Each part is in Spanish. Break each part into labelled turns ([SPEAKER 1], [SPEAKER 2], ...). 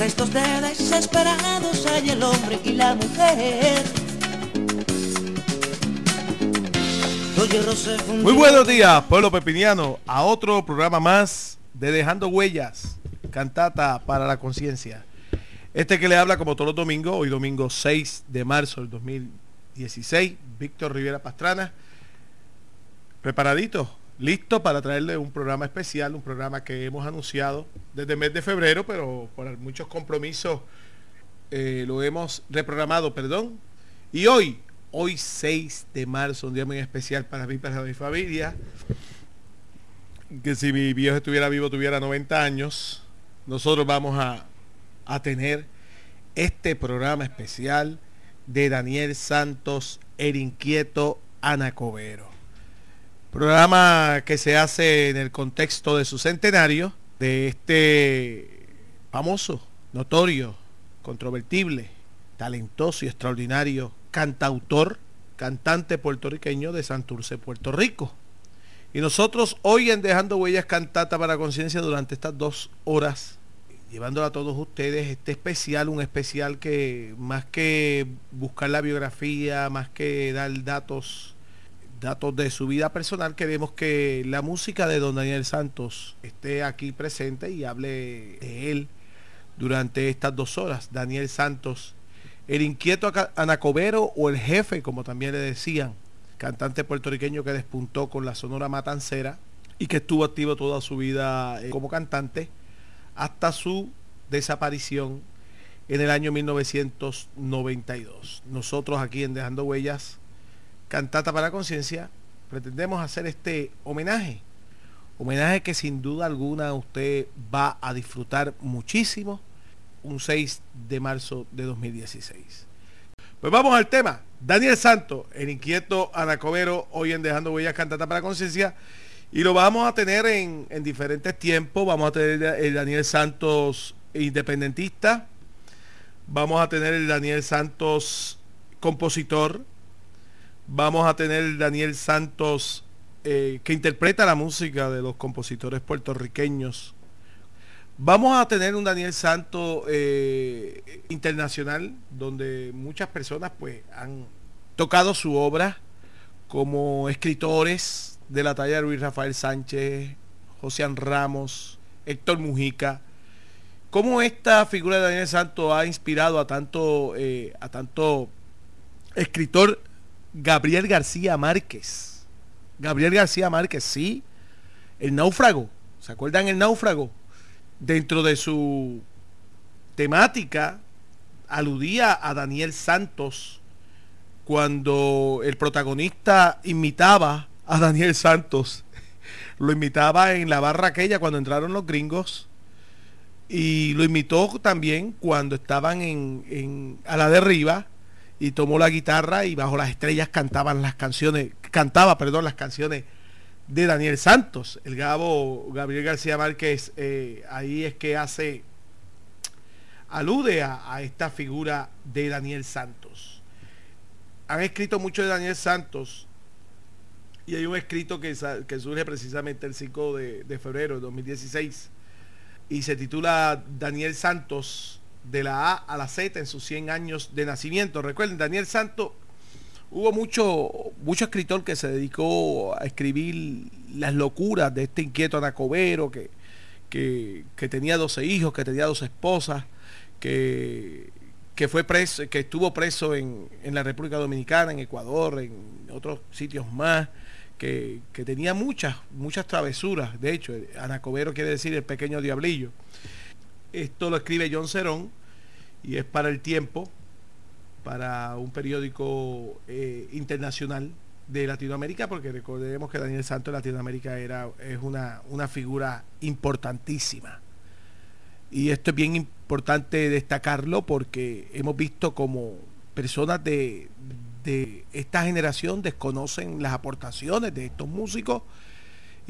[SPEAKER 1] restos de desesperados hay el hombre y la mujer.
[SPEAKER 2] Muy buenos días, pueblo pepiniano, a otro programa más de Dejando Huellas, cantata para la conciencia. Este que le habla como todos los domingos, hoy domingo 6 de marzo del 2016, Víctor Rivera Pastrana, preparadito, listo para traerle un programa especial, un programa que hemos anunciado desde el mes de febrero, pero por muchos compromisos eh, lo hemos reprogramado, perdón. Y hoy, hoy 6 de marzo, un día muy especial para mí, para mi familia, que si mi viejo estuviera vivo tuviera 90 años, nosotros vamos a, a tener este programa especial de Daniel Santos, el inquieto Anacobero. Programa que se hace en el contexto de su centenario, de este famoso, notorio, controvertible, talentoso y extraordinario cantautor, cantante puertorriqueño de Santurce, Puerto Rico. Y nosotros hoy en Dejando Huellas Cantata para Conciencia durante estas dos horas, llevándola a todos ustedes, este especial, un especial que más que buscar la biografía, más que dar datos datos de su vida personal, queremos que la música de don Daniel Santos esté aquí presente y hable de él durante estas dos horas. Daniel Santos, el inquieto anacobero o el jefe, como también le decían, cantante puertorriqueño que despuntó con la Sonora Matancera y que estuvo activo toda su vida eh, como cantante hasta su desaparición en el año 1992. Nosotros aquí en Dejando Huellas Cantata para Conciencia, pretendemos hacer este homenaje. Homenaje que sin duda alguna usted va a disfrutar muchísimo un 6 de marzo de 2016. Pues vamos al tema. Daniel Santos, el inquieto Anacobero, hoy en Dejando Huellas Cantata para Conciencia. Y lo vamos a tener en, en, diferentes tiempos. Vamos a tener el Daniel Santos independentista. Vamos a tener el Daniel Santos compositor. Vamos a tener Daniel Santos, eh, que interpreta la música de los compositores puertorriqueños. Vamos a tener un Daniel Santos eh, internacional, donde muchas personas pues han tocado su obra como escritores de la talla de Luis Rafael Sánchez, José Ramos, Héctor Mujica. Cómo esta figura de Daniel Santos ha inspirado a tanto, eh, a tanto escritor Gabriel García Márquez. Gabriel García Márquez, sí. El náufrago. ¿Se acuerdan el náufrago? Dentro de su temática aludía a Daniel Santos cuando el protagonista imitaba a Daniel Santos. Lo imitaba en la barra aquella cuando entraron los gringos y lo imitó también cuando estaban en, a la derriba y tomó la guitarra y bajo las estrellas cantaban las canciones, cantaba, perdón, las canciones de Daniel Santos. El Gabo Gabriel García Márquez eh, ahí es que hace, alude a, esta figura de Daniel Santos. Han escrito mucho de Daniel Santos y hay un escrito que, surge precisamente el 5 de, de febrero de 2016 y se titula Daniel Santos de la A a la Z en sus 100 años de nacimiento. Recuerden, Daniel Santo, hubo mucho, mucho escritor que se dedicó a escribir las locuras de este inquieto anacobero que, que, que tenía 12 hijos, que tenía dos esposas, que, que fue preso, que estuvo preso en, en, la República Dominicana, en Ecuador, en otros sitios más, que, que tenía muchas, muchas travesuras. De hecho, Anacobero quiere decir el pequeño diablillo. Esto lo escribe John Cerón y es para el tiempo, para un periódico eh, internacional de Latinoamérica, porque recordemos que Daniel Santos en Latinoamérica era, es una, una figura importantísima. Y esto es bien importante destacarlo porque hemos visto como personas de, de esta generación desconocen las aportaciones de estos músicos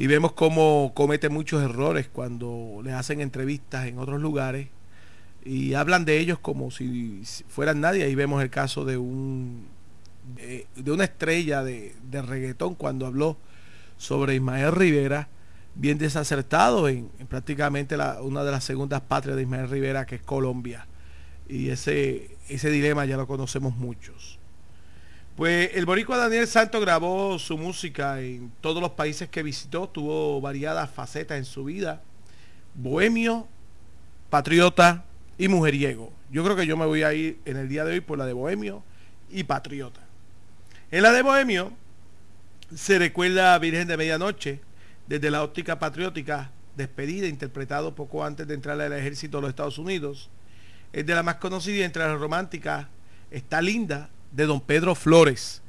[SPEAKER 2] y vemos cómo comete muchos errores cuando le hacen entrevistas en otros lugares y hablan de ellos como si fueran nadie. Ahí vemos el caso de un de, una estrella de, de, reggaetón cuando habló sobre Ismael Rivera, bien desacertado en, prácticamente una de las segundas patrias de Ismael Rivera, que es Colombia. Y ese, ese dilema ya lo conocemos muchos. Pues el boricua Daniel Santos grabó su música en todos los países que visitó, tuvo variadas facetas en su vida. Bohemio, patriota y mujeriego. Yo creo que yo me voy a ir en el día de hoy por la de Bohemio y patriota. En la de Bohemio se recuerda a Virgen de Medianoche, desde la óptica patriótica, despedida, interpretado poco antes de entrar al ejército de los Estados Unidos. Es de la más conocida entre las románticas, está linda, de don Pedro Flores.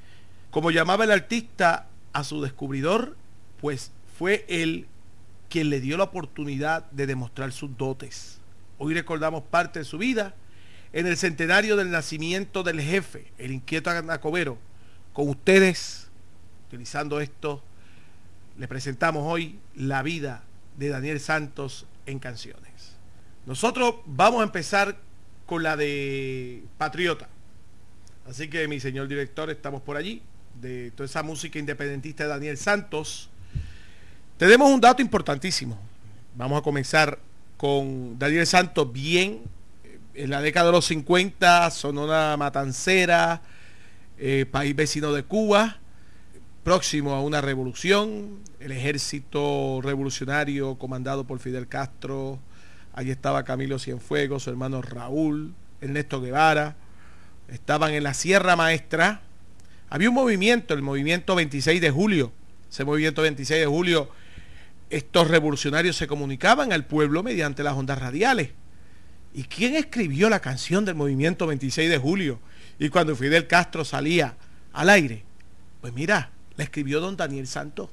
[SPEAKER 2] Como llamaba el artista a su descubridor, pues fue él quien le dio la oportunidad de demostrar sus dotes. Hoy recordamos parte de su vida en el centenario del nacimiento del jefe, el inquieto Anacobero. Con ustedes, utilizando esto, le presentamos hoy la vida de Daniel Santos en canciones. Nosotros vamos a empezar con la de Patriota. Así que mi señor director, estamos por allí, de toda esa música independentista de Daniel Santos. Tenemos un dato importantísimo. Vamos a comenzar con Daniel Santos bien. En la década de los 50, Sonora Matancera, eh, país vecino de Cuba, próximo a una revolución, el ejército revolucionario comandado por Fidel Castro, allí estaba Camilo Cienfuegos, su hermano Raúl, Ernesto Guevara, estaban en la Sierra Maestra, había un movimiento, el movimiento 26 de julio, ese movimiento 26 de julio, estos revolucionarios se comunicaban al pueblo mediante las ondas radiales. ¿Y quién escribió la canción del movimiento 26 de julio? Y cuando Fidel Castro salía al aire, pues mira, la escribió don Daniel Santos.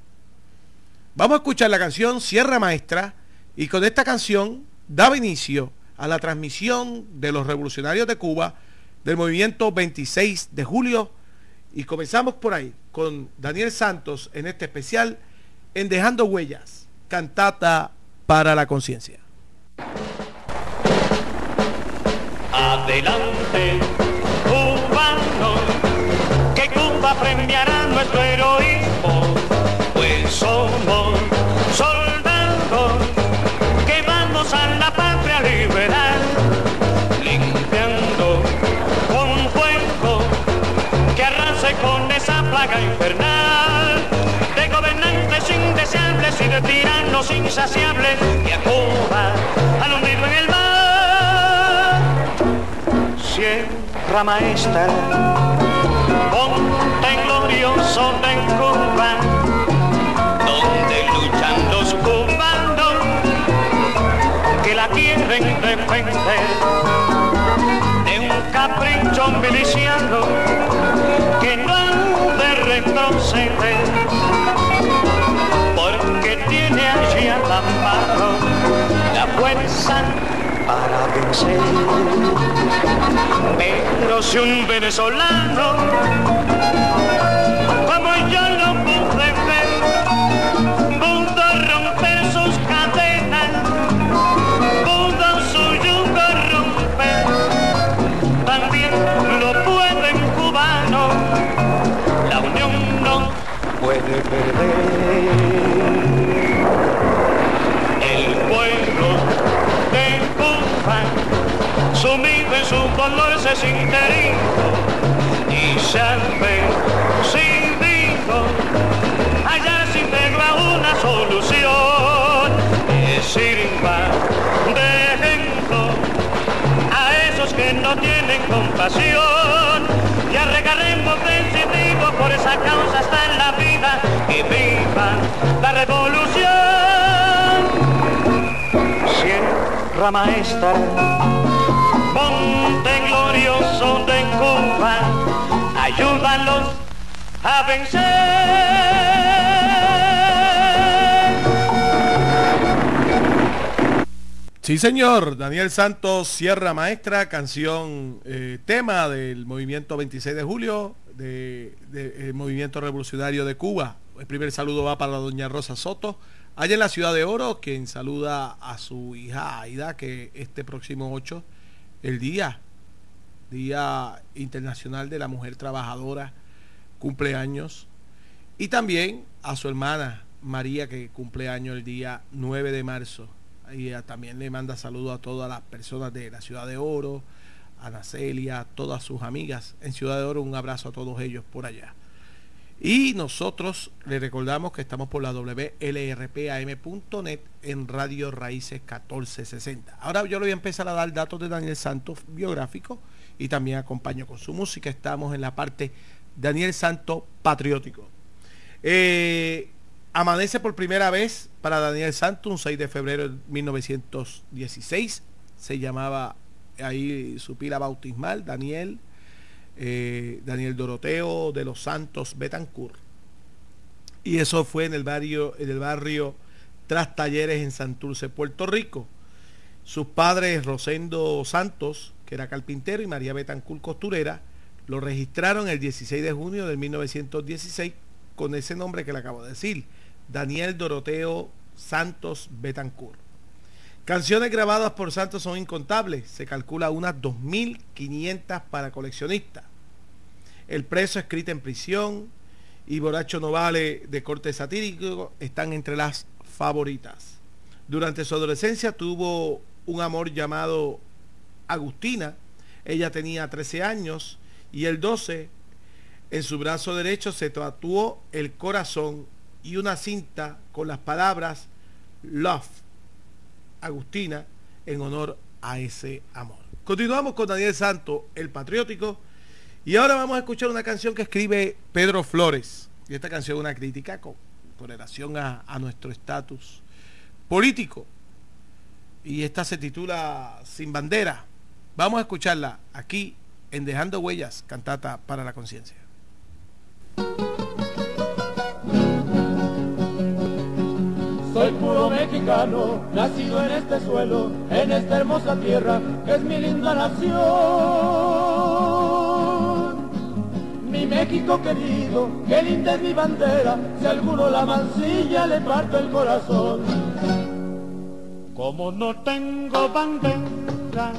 [SPEAKER 2] Vamos a escuchar la canción Sierra Maestra y con esta canción daba inicio a la transmisión de los revolucionarios de Cuba del movimiento 26 de julio y comenzamos por ahí con Daniel Santos en este especial en Dejando Huellas, cantata para la conciencia.
[SPEAKER 3] Adelante, cubano, que Cuba premiará nuestro de tiranos insaciables que a Cuba han hundido en el mar. Sierra maestra, ponte glorioso en Cuba, donde luchan los cubanos que la quieren defender. De un capricho miliciano que no han de retroceder, al amparo la fuerza para vencer. Pero si un venezolano como yo no pude ver, pudo romper sus cadenas, pudo su yugo romper, también lo puede un cubano, la unión no puede perder. Sumido en su dolor, se siente herido y se han decidido hallar sin tregua una solución que sirva de ejemplo a esos que no tienen compasión. Y arregaremos decidido por esa causa hasta en la vida y viva la revolución Sierra Maestra Monte glorioso de Cuba ayúdalos a vencer
[SPEAKER 2] Sí, señor. Daniel Santos, Sierra Maestra, canción, eh, tema del movimiento 26 de julio del de, movimiento revolucionario de Cuba. El primer saludo va para doña Rosa Soto, allá en la ciudad de Oro, quien saluda a su hija Aida, que este próximo 8, el día, Día Internacional de la Mujer Trabajadora, cumpleaños. Y también a su hermana María que cumple año el día 9 de marzo. Y también le manda saludos a todas las personas de la Ciudad de Oro, a Nacelia, a todas sus amigas en Ciudad de Oro. Un abrazo a todos ellos por allá. Y nosotros le recordamos que estamos por la WLRPAM.net en Radio Raíces 1460. Ahora yo le voy a empezar a dar datos de Daniel Santos biográfico y también acompaño con su música. Estamos en la parte Daniel Santos patriótico. Eh, amanece por primera vez para Daniel Santos un 6 de febrero de 1916. Se llamaba ahí su pila bautismal, Daniel eh, Daniel Doroteo de los Santos Betancourt. Y eso fue en el barrio, en el barrio Tras Talleres en Santurce, Puerto Rico. Sus padres, Rosendo Santos, que era carpintero, y María Betancourt costurera, lo registraron el 16 de junio de 1916 con ese nombre que le acabo de decir, Daniel Doroteo Santos Betancourt. Canciones grabadas por Santos son incontables, se calcula unas 2.500 para coleccionistas. El preso escrita en prisión y Borracho no vale de corte satírico están entre las favoritas. Durante su adolescencia tuvo un amor llamado Agustina. Ella tenía 13 años y el 12 en su brazo derecho se tatuó el corazón y una cinta con las palabras Love Agustina en honor a ese amor. Continuamos con Daniel Santo, el patriótico, y ahora vamos a escuchar una canción que escribe Pedro Flores. Y esta canción es una crítica con, relación a, a nuestro estatus político. Y esta se titula Sin bandera. Vamos a escucharla aquí en Dejando Huellas, cantata para la conciencia.
[SPEAKER 4] Soy puro mexicano, nacido en este suelo, en esta hermosa tierra, que es mi linda nación. Mi México querido, qué linda es mi bandera, si alguno la mancilla le parto el corazón.
[SPEAKER 3] Como no tengo bandera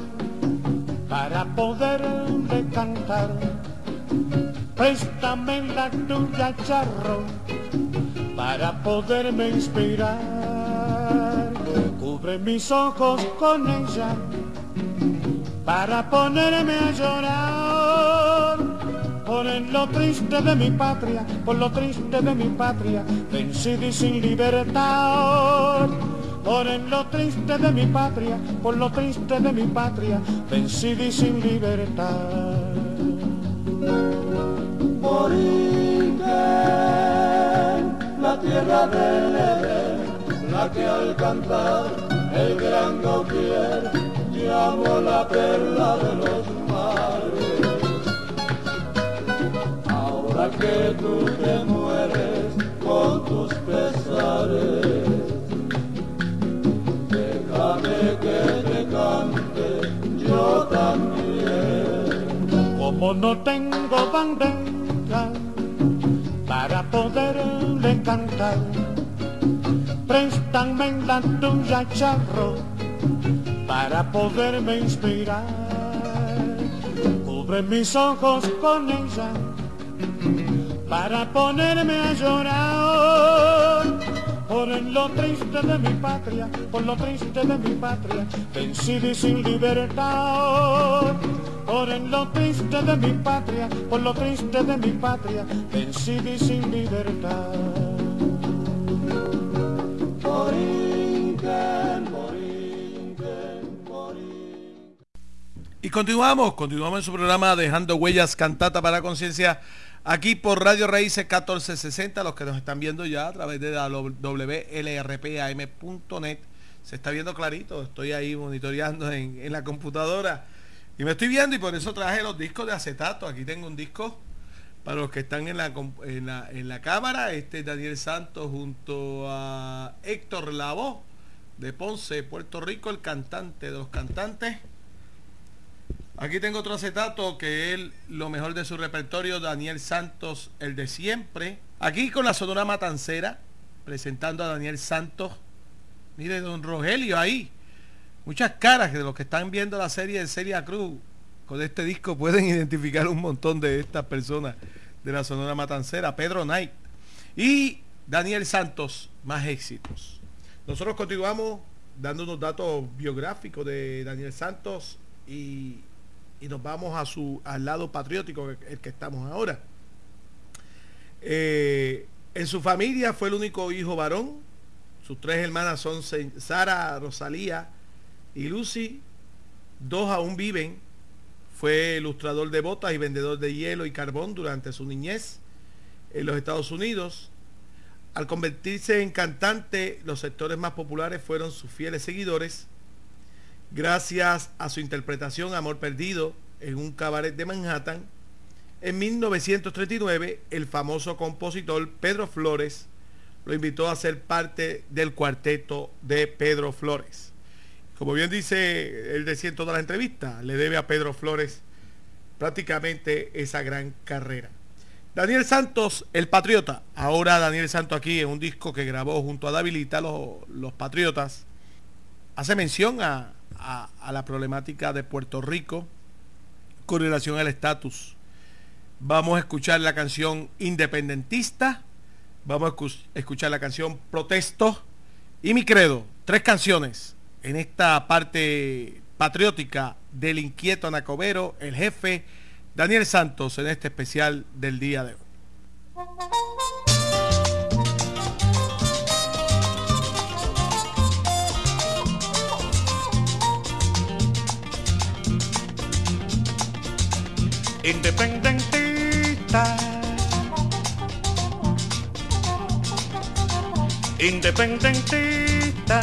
[SPEAKER 3] para poder cantar, préstame la tuya, charro para poderme inspirar. Cubre mis ojos con ella para ponerme a llorar. Por lo triste de mi patria, por lo triste de mi patria, vencido y sin libertad. Por lo triste de mi patria, por lo triste de mi patria, vencido y sin libertad.
[SPEAKER 4] la tierra del Edén, la que al cantar el gran Gautier llamó la perla de los mares. Que tú te mueres con tus pesares, déjame que te cante yo también.
[SPEAKER 3] Como no tengo bandera, para poderle cantar. Préstame la tuya, charro, para poderme inspirar. Cubre mis ojos con ella, para ponerme a llorar. Por lo triste de mi patria, por lo triste de mi patria, vencido y sin libertad por lo triste de mi patria, por lo triste de mi patria, vencido y sin libertad.
[SPEAKER 2] Y continuamos, continuamos en su programa Dejando Huellas Cantata para Conciencia, aquí por Radio Raíces 1460, los que nos están viendo ya a través de WLRPAM.net. Se está viendo clarito, estoy ahí monitoreando en, la computadora y me estoy viendo y por eso traje los discos de acetato. Aquí tengo un disco para los que están en la, en la, cámara. Este es Daniel Santos junto a Héctor Lavoe de Ponce, Puerto Rico, el cantante de los cantantes. Aquí tengo otro acetato que es lo mejor de su repertorio, Daniel Santos, el de siempre. Aquí con la Sonora Matancera, presentando a Daniel Santos. Mire, don Rogelio ahí muchas caras de los que están viendo la serie de Celia Cruz con este disco pueden identificar un montón de estas personas de la Sonora Matancera, Pedro Knight. Y Daniel Santos, más éxitos. Nosotros continuamos dando unos datos biográficos de Daniel Santos y, nos vamos a su, al lado patriótico, el que estamos ahora. Eh, en su familia fue el único hijo varón. Sus tres hermanas son Sara, Rosalía y Lucy. Dos aún viven. Fue ilustrador de botas y vendedor de hielo y carbón durante su niñez en los Estados Unidos. Al convertirse en cantante, los sectores más populares fueron sus fieles seguidores. Gracias a su interpretación Amor Perdido en un cabaret de Manhattan, en 1939 el famoso compositor Pedro Flores lo invitó a ser parte del cuarteto de Pedro Flores. Como bien dice él decía en toda la entrevista, le debe a Pedro Flores prácticamente esa gran carrera. Daniel Santos, el Patriota. Ahora Daniel Santos aquí en un disco que grabó junto a Davilita, los, los Patriotas, hace mención a, a, la problemática de Puerto Rico con relación al estatus. Vamos a escuchar la canción Independentista, vamos a escuchar la canción Protesto y Mi Credo. Tres canciones en esta parte patriótica del inquieto Anacobero, el jefe Daniel Santos en este especial del día de hoy.
[SPEAKER 3] Independentista. Independentista.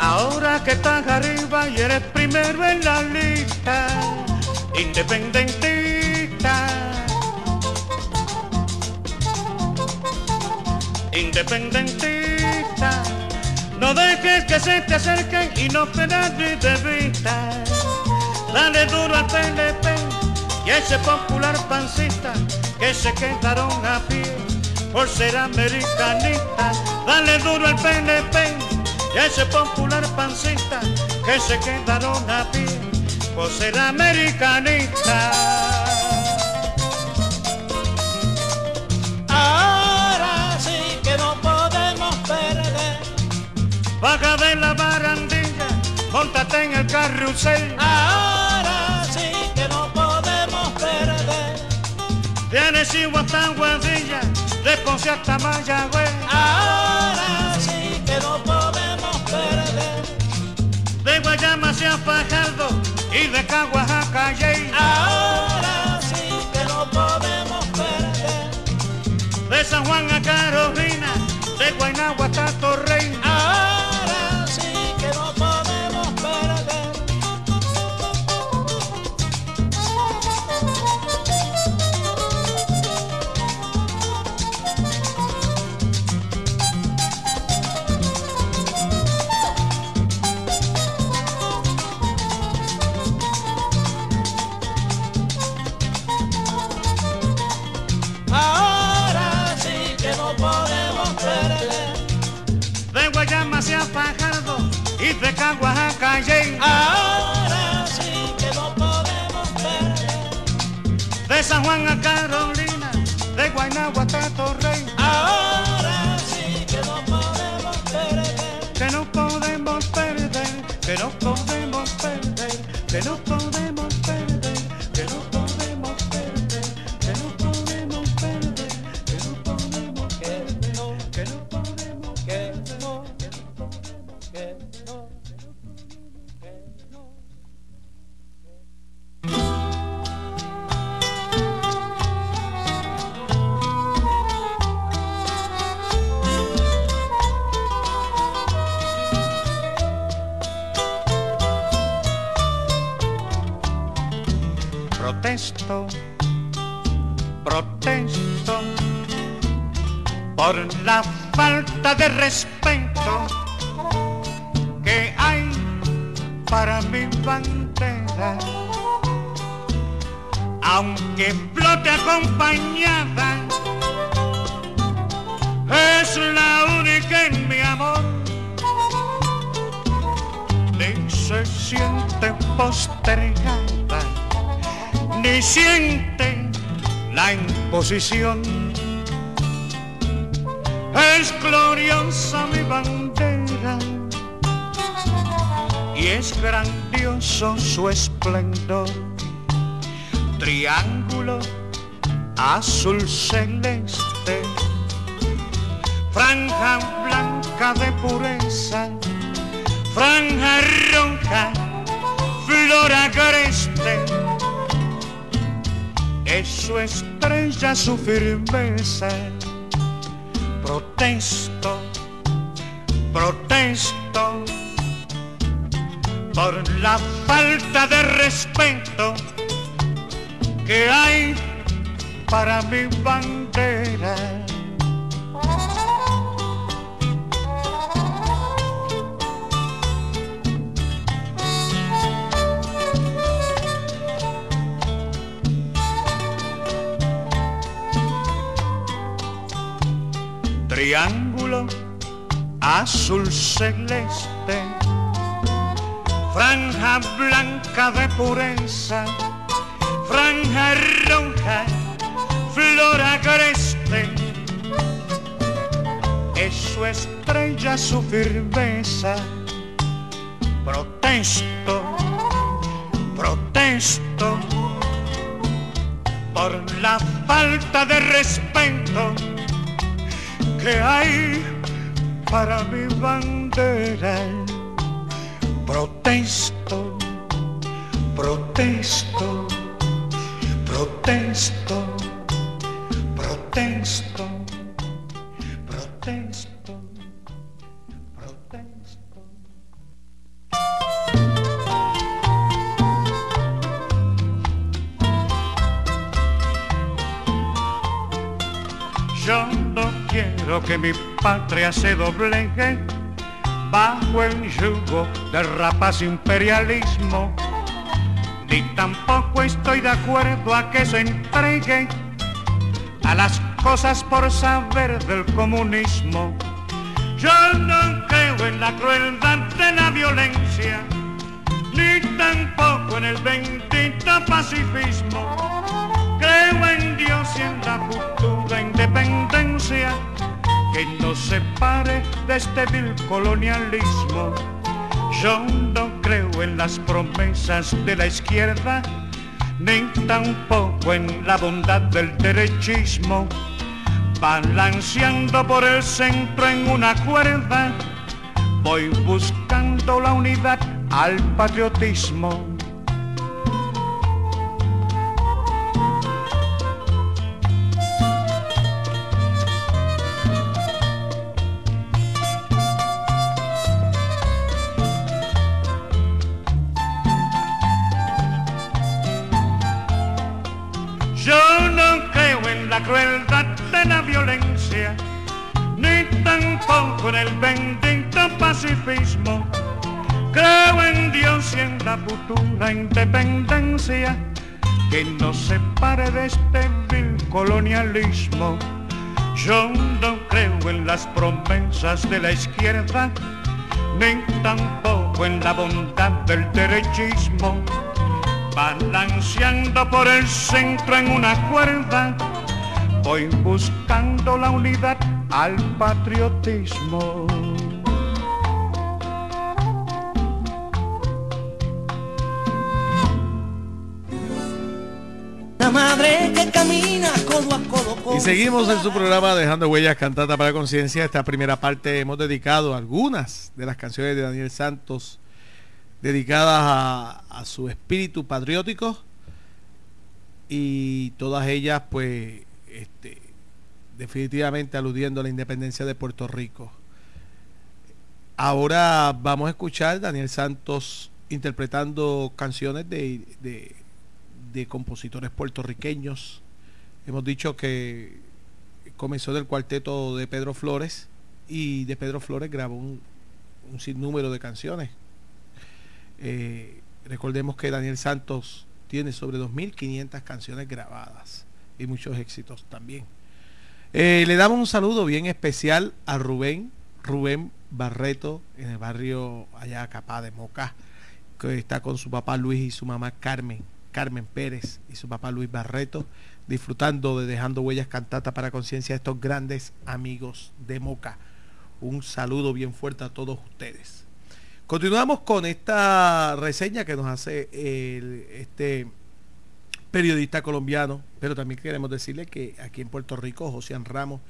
[SPEAKER 3] Ahora que estás arriba y eres primero en la lista independentista. Independentista. No dejes que se te acerquen y no pierdas de vista. Dale duro al PNP y ese popular pancista que se quedaron a pie por ser americanistas. Dale duro al PNP y ese popular pancista que se quedaron a pie por ser americanista.
[SPEAKER 5] Ahora sí que no podemos perder.
[SPEAKER 3] Baja de la barandilla, montate en el carrusel.
[SPEAKER 5] Ahora
[SPEAKER 3] Igual hasta Guadilla, de Ponce hasta Mayagüez.
[SPEAKER 5] Ahora sí que no podemos perder.
[SPEAKER 3] De Guayama hacia Fajardo y de Caguas a Calle.
[SPEAKER 5] Ahora sí que no podemos perder.
[SPEAKER 3] De San Juan a Carolina, de Guaynagua hasta Torrey.
[SPEAKER 5] Ahora sí que no podemos perder.
[SPEAKER 3] De San Juan a Carolina, de Guaynagua hasta Torrey.
[SPEAKER 5] Ahora sí que no podemos perder.
[SPEAKER 3] Que no podemos perder, que no podemos perder, que no podemos es gloriosa mi bandera y es grandioso su esplendor. Triángulo azul celeste, franja blanca de pureza, franja roja, flor agreste, es estrella su firmeza protesto, protesto por la falta de respeto que hay para mi bandera. Triángulo azul celeste, franja blanca de pureza, franja roja, flor agreste, es su estrella su firmeza, protesto, protesto por la falta de respeto que hay para mi bandera. Protesto, protesto, protesto, protesto, patria se doblegue bajo el yugo del rapaz imperialismo, ni tampoco estoy de acuerdo a que se entregue a las cosas por saber del comunismo. Yo no creo en la crueldad de la violencia, ni tampoco en el bendito pacifismo. Creo en Dios y en la futura independencia que nos separe de este vil colonialismo. Yo no creo en las promesas de la izquierda, ni tampoco en la bondad del derechismo. Balanceando por el centro en una cuerda, voy buscando la unidad al patriotismo. Tampoco en el bendito pacifismo. Creo en Dios y en la futura independencia que nos separe de este vil colonialismo. Yo no creo en las promesas de la izquierda, ni tampoco en la bondad del derechismo balanceando por el centro en una cuerda, voy buscando la unidad al patriotismo.
[SPEAKER 1] La madre que camina codo a codo con
[SPEAKER 2] Y seguimos en su programa Dejando Huellas Cantata para Conciencia. Esta primera parte hemos dedicado algunas de las canciones de Daniel Santos dedicadas a, a su espíritu patriótico y todas ellas pues este, definitivamente aludiendo a la independencia de Puerto Rico. Ahora vamos a escuchar Daniel Santos interpretando canciones de, de, compositores puertorriqueños. Hemos dicho que comenzó del cuarteto de Pedro Flores y de Pedro Flores grabó un, un sinnúmero de canciones. Eh, recordemos que Daniel Santos tiene sobre 2.500 canciones grabadas y muchos éxitos también. Eh, le damos un saludo bien especial a Rubén, Rubén Barreto, en el barrio allá Capá de Moca, que está con su papá Luis y su mamá Carmen. Carmen Pérez y su papá Luis Barreto, disfrutando de Dejando Huellas Cantata para Conciencia de estos grandes amigos de Moca. Un saludo bien fuerte a todos ustedes. Continuamos con esta reseña que nos hace este periodista colombiano, pero también queremos decirle que aquí en Puerto Rico José Ramos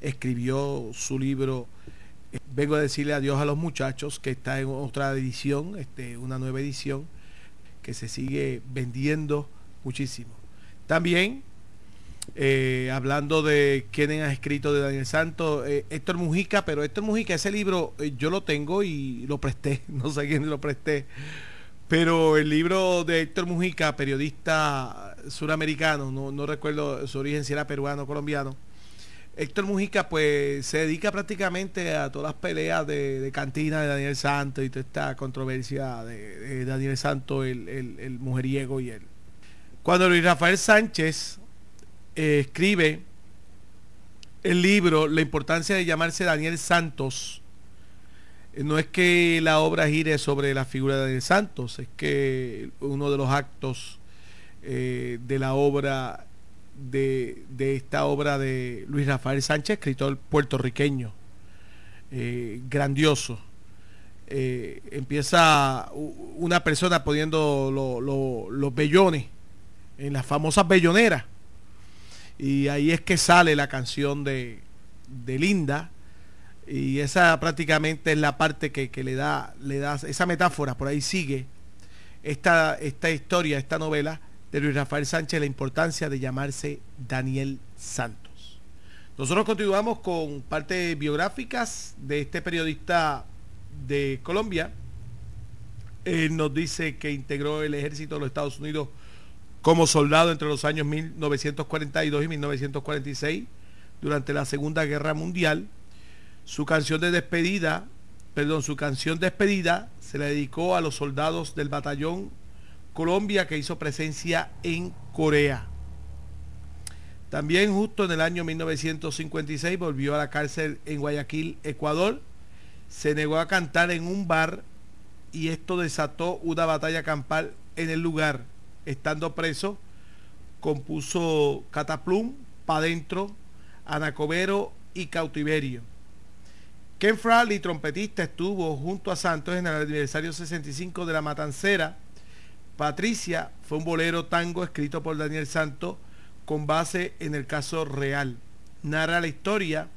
[SPEAKER 2] escribió su libro eh, Vengo a decirle adiós a los muchachos, que está en otra edición, este, una nueva edición, que se sigue vendiendo muchísimo. También, eh, hablando de quién ha escrito de Daniel Santos, eh, Héctor Mujica, pero Héctor Mujica, ese libro yo lo tengo y lo presté, no sé quién lo presté, pero el libro de Héctor Mujica, periodista suramericano, no, recuerdo su origen si era peruano o colombiano, Héctor Mujica pues se dedica prácticamente a todas las peleas de, cantina de Daniel Santos y toda esta controversia de, Daniel Santos, el, mujeriego y él. Cuando Luis Rafael Sánchez eh, escribe el libro La importancia de llamarse Daniel Santos, no es que la obra gire sobre la figura de Santos, es que uno de los actos eh, de la obra de, esta obra de Luis Rafael Sánchez, escritor puertorriqueño, eh, grandioso. Eh, empieza una persona poniendo los bellones en las famosas belloneras. Y ahí es que sale la canción de, de Linda. Y esa prácticamente es la parte que, le, da, le da esa metáfora, por ahí sigue esta, esta historia, esta novela de Luis Rafael Sánchez la importancia de llamarse Daniel Santos. Nosotros continuamos con partes biográficas de este periodista de Colombia. Él nos dice que integró el ejército de los Estados Unidos como soldado entre los años 1942 y 1946 durante la Segunda Guerra Mundial. Su canción de despedida, perdón, su canción despedida se la dedicó a los soldados del batallón Colombia que hizo presencia en Corea. También justo en el año 1956 volvió a la cárcel en Guayaquil, Ecuador. Se negó a cantar en un bar y esto desató una batalla campal en el lugar. Estando preso, compuso Cataplum, Pa' Dentro, Anacobero y Cautiverio. Ken Fraley, trompetista, estuvo junto a Santos en el aniversario 65 de la Matancera Patricia fue un bolero tango escrito por Daniel Santo con base en el caso real. Narra la historia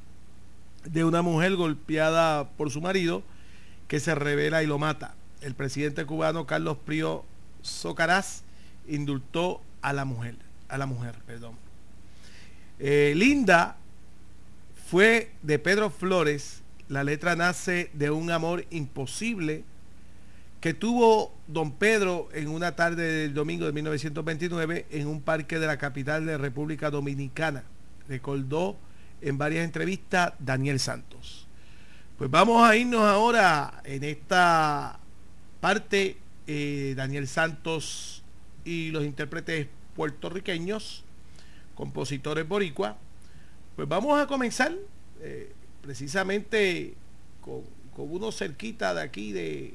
[SPEAKER 2] de una mujer golpeada por su marido que se revela y lo mata. El presidente cubano Carlos Prío Socaraz indultó a la mujer, a la mujer, perdón. Eh, Linda fue de Pedro Flores. La letra nace de un amor imposible que tuvo don Pedro en una tarde del domingo de 1929 en un parque de la capital de República Dominicana. Recordó en varias entrevistas Daniel Santos. Pues vamos a irnos ahora en esta parte, eh, Daniel Santos y los intérpretes puertorriqueños, compositores boricua. Pues vamos a comenzar eh, precisamente con, con uno cerquita de aquí de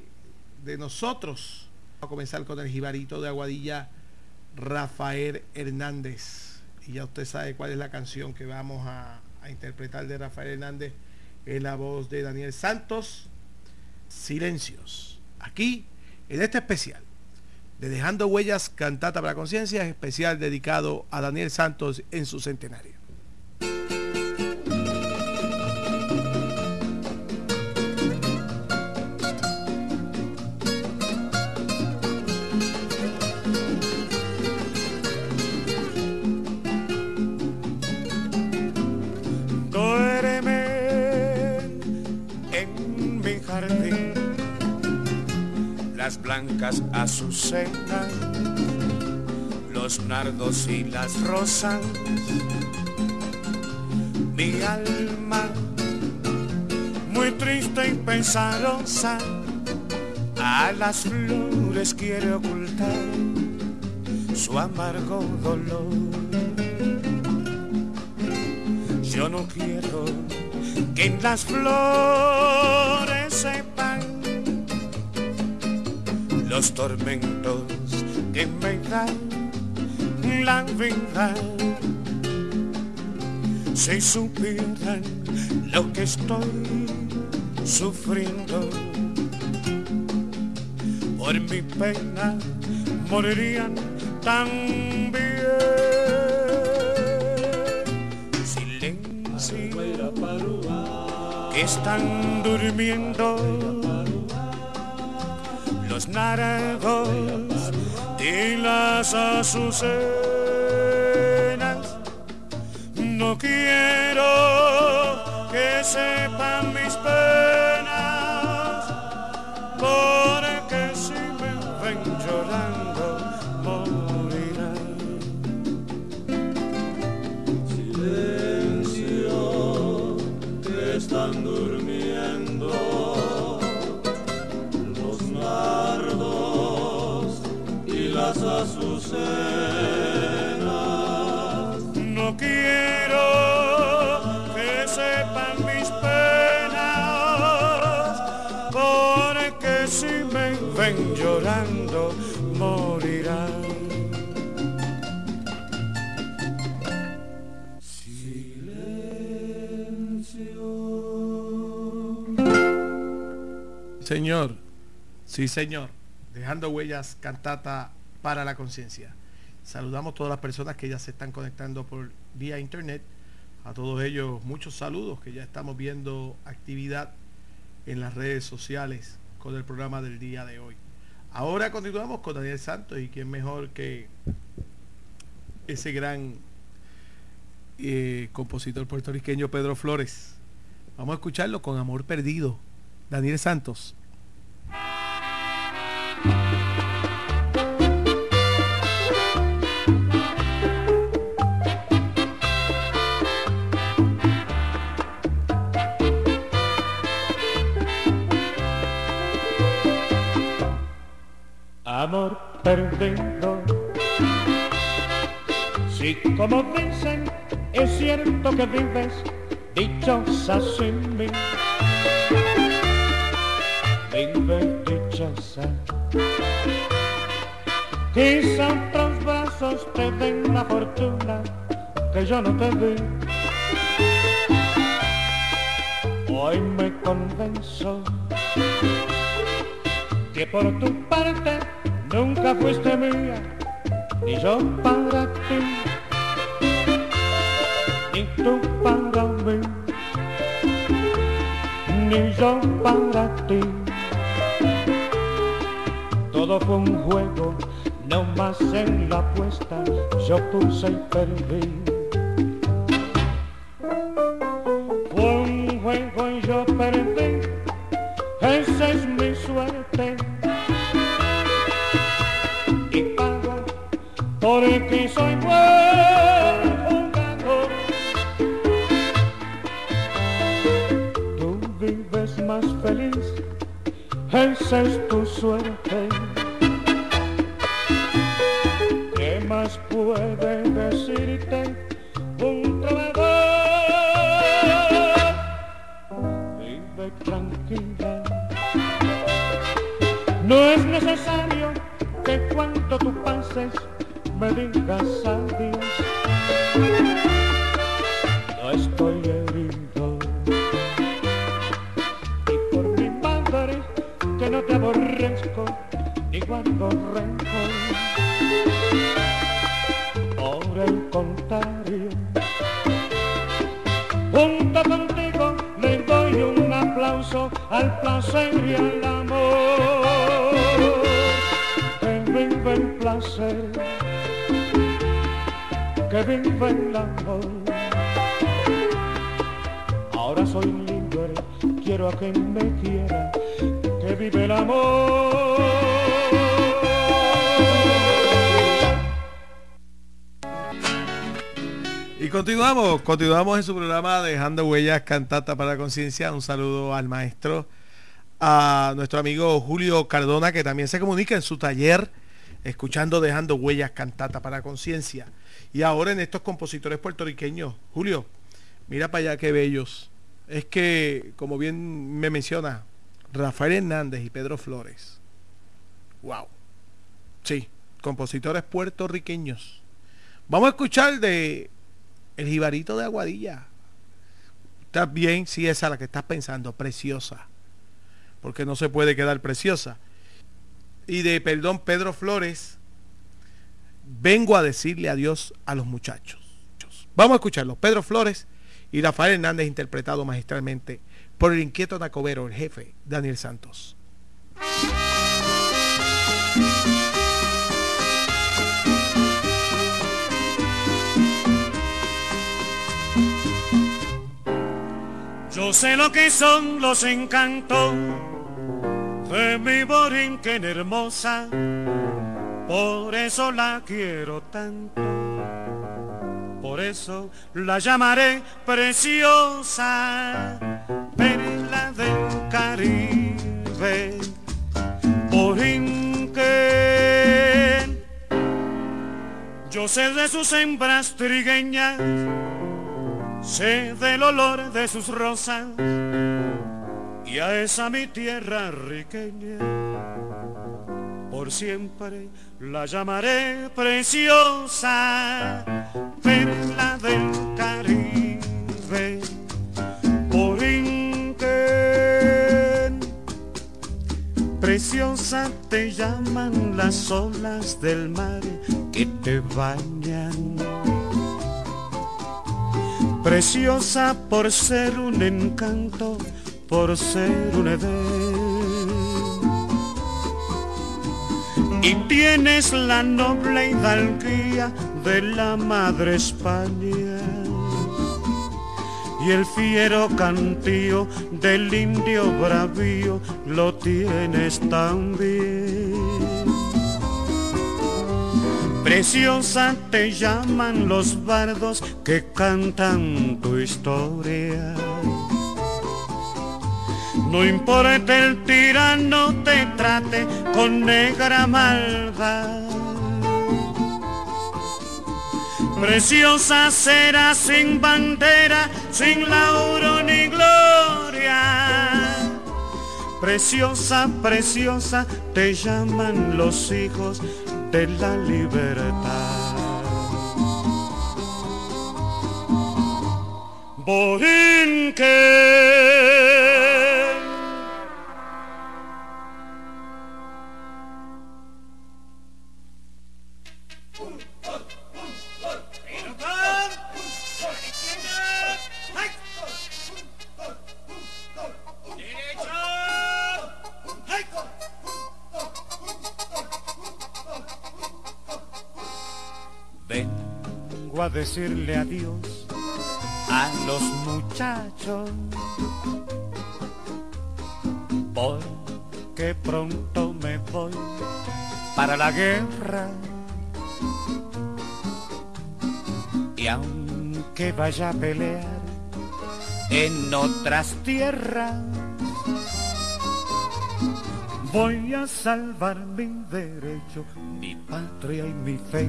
[SPEAKER 2] de nosotros. Vamos a comenzar con el jibarito de Aguadilla, Rafael Hernández. Y ya usted sabe cuál es la canción que vamos a, interpretar de Rafael Hernández. Es la voz de Daniel Santos, Silencios. Aquí, en este especial, de Dejando Huellas, Cantata para la Conciencia, especial dedicado a Daniel Santos en su centenario.
[SPEAKER 6] Blancas azucenas, los nardos y las rosas. Mi alma, muy triste y pesarosa, a las flores quiere ocultar su amargo dolor. Yo no quiero que en las flores se los tormentos que me da la vida. Si supieran lo que estoy sufriendo por mi pena, morirían también. Silencio, que están durmiendo naranjos y las azucenas. No quiero que sepan mis penas, porque si me ven llorando,
[SPEAKER 4] azucenas.
[SPEAKER 6] No quiero que sepan mis penas, porque si me ven llorando, morirán.
[SPEAKER 2] Señor, sí señor, dejando huellas, cantata para la conciencia. Saludamos a todas las personas que ya se están conectando por vía internet. A todos ellos muchos saludos que ya estamos viendo actividad en las redes sociales con el programa del día de hoy. Ahora continuamos con Daniel Santos y quién mejor que ese gran eh, compositor puertorriqueño Pedro Flores. Vamos a escucharlo con Amor Perdido. Daniel Santos.
[SPEAKER 3] Perdido. Si como dicen, es cierto que vives dichosa sin mí. Vive dichosa. Quizá otros brazos te den la fortuna que yo no te di. Hoy me convenzo que por tu parte nunca fuiste mía, ni yo para ti, ni tú para mí, ni yo para ti. Todo fue un juego, no más en la apuesta, yo puse y perdí.
[SPEAKER 2] En su programa Dejando Huellas Cantata para Conciencia. Un saludo al maestro, a nuestro amigo Julio Cardona, que también se comunica en su taller, escuchando Dejando Huellas Cantata para Conciencia. Y ahora en estos compositores puertorriqueños, Julio, mira para allá qué bellos. Es que, como bien me menciona, Rafael Hernández y Pedro Flores. Wow. Sí, compositores puertorriqueños. Vamos a escuchar de El Jibarito de Aguadilla. Bien, si esa la que estás pensando, preciosa. Porque no se puede quedar preciosa. Y de, perdón, Pedro Flores, vengo a decirle adiós a los muchachos. Vamos a escucharlos. Pedro Flores y Rafael Hernández interpretado magistralmente por el inquieto Nacobero, el jefe, Daniel Santos.
[SPEAKER 3] Yo sé lo que son los encantos de mi borinquen hermosa, por eso la quiero tanto, por eso la llamaré preciosa, perla del Caribe, borinquen. Yo sé de sus hembras trigueñas sé del olor de sus rosas y a esa mi tierra riqueña por siempre la llamaré preciosa, perla del Caribe, Borinquen. Preciosa te llaman las olas del mar que te bañan preciosa por ser un encanto, por ser un edén. Y tienes la noble hidalguía de la madre España y el fiero cantío del indio bravío lo tienes también. Preciosa te llaman los bardos que cantan tu historia. No importa el tirano te trate con negra maldad. Preciosa será sin bandera, sin lauro ni gloria. Preciosa, preciosa te llaman los hijos de la libertad. Borinquen. A decirle adiós a los muchachos porque pronto me voy para la guerra y aunque vaya a pelear en otras tierras voy a salvar mi derecho, mi patria y mi fe.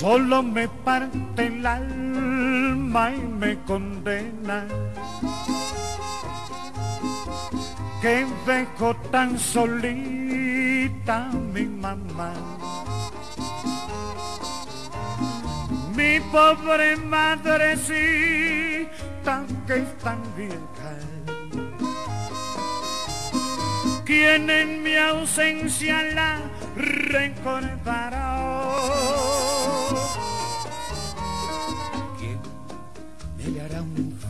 [SPEAKER 3] Solo me parte el alma y me condena que dejo tan solita mi mamá. Mi pobre madrecita que es tan vieja, quien en mi ausencia la recordará.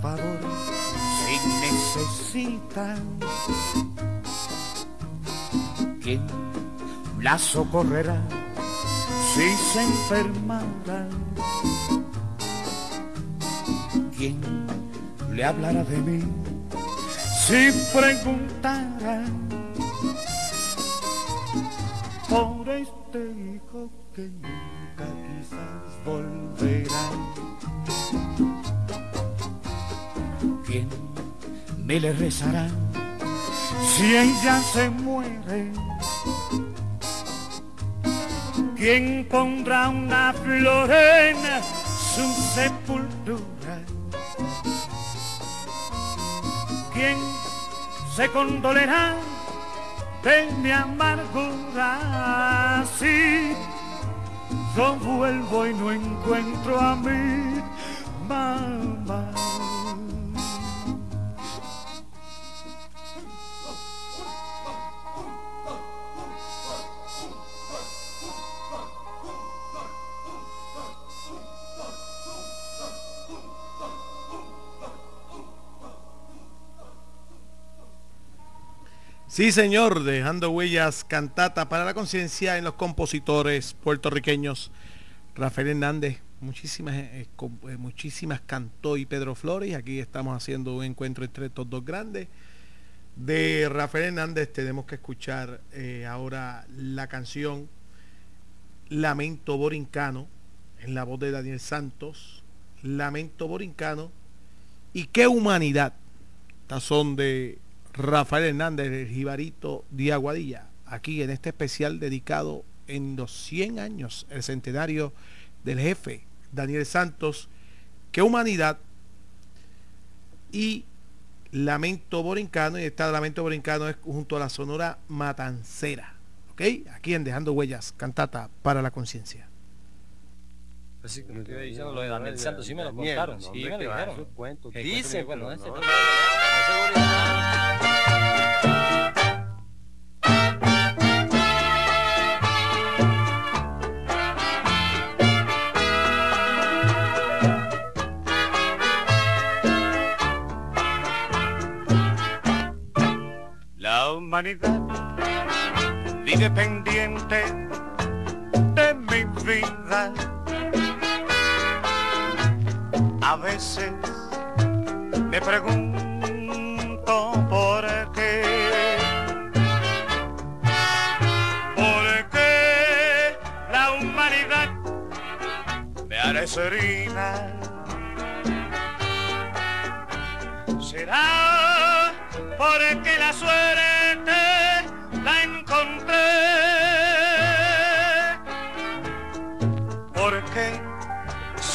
[SPEAKER 3] Si necesita? ¿Quién la socorrerá si se enfermara? ¿Quién le hablará de mí Si preguntaran por este hijo que nunca quizás volverá, ¿quién me le rezará si ella se muere? ¿Quién pondrá una flor en su sepultura? ¿Quién se condolerá de mi amargura? Si yo vuelvo y no encuentro a mi mamá.
[SPEAKER 2] Sí, señor, dejando huellas cantata para la conciencia en los compositores puertorriqueños. Rafael Hernández, muchísimas, eh, eh, muchísimas cantó y Pedro Flores. Aquí estamos haciendo un encuentro entre estos dos grandes. De Rafael Hernández tenemos que escuchar eh, ahora la canción Lamento Borincano, en la voz de Daniel Santos. Lamento Borincano. Y qué humanidad. Tazón de Rafael Hernández, el jibarito de Aguadilla, aquí en este especial dedicado en los 100 años, el centenario del jefe Daniel Santos, qué humanidad y Lamento Borincano, y está Lamento Borincano es junto a la Sonora Matancera, ¿ok? Aquí en Dejando Huellas, cantata para la conciencia.
[SPEAKER 7] Así que me diciendo lo de Daniel Santos, sí me lo contaron, sí me lo dijeron. Dice, bueno, no
[SPEAKER 3] humanidad vive pendiente de mi vida. A veces me pregunto por qué. ¿Por qué la humanidad me hará herida?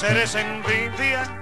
[SPEAKER 3] Seres envidia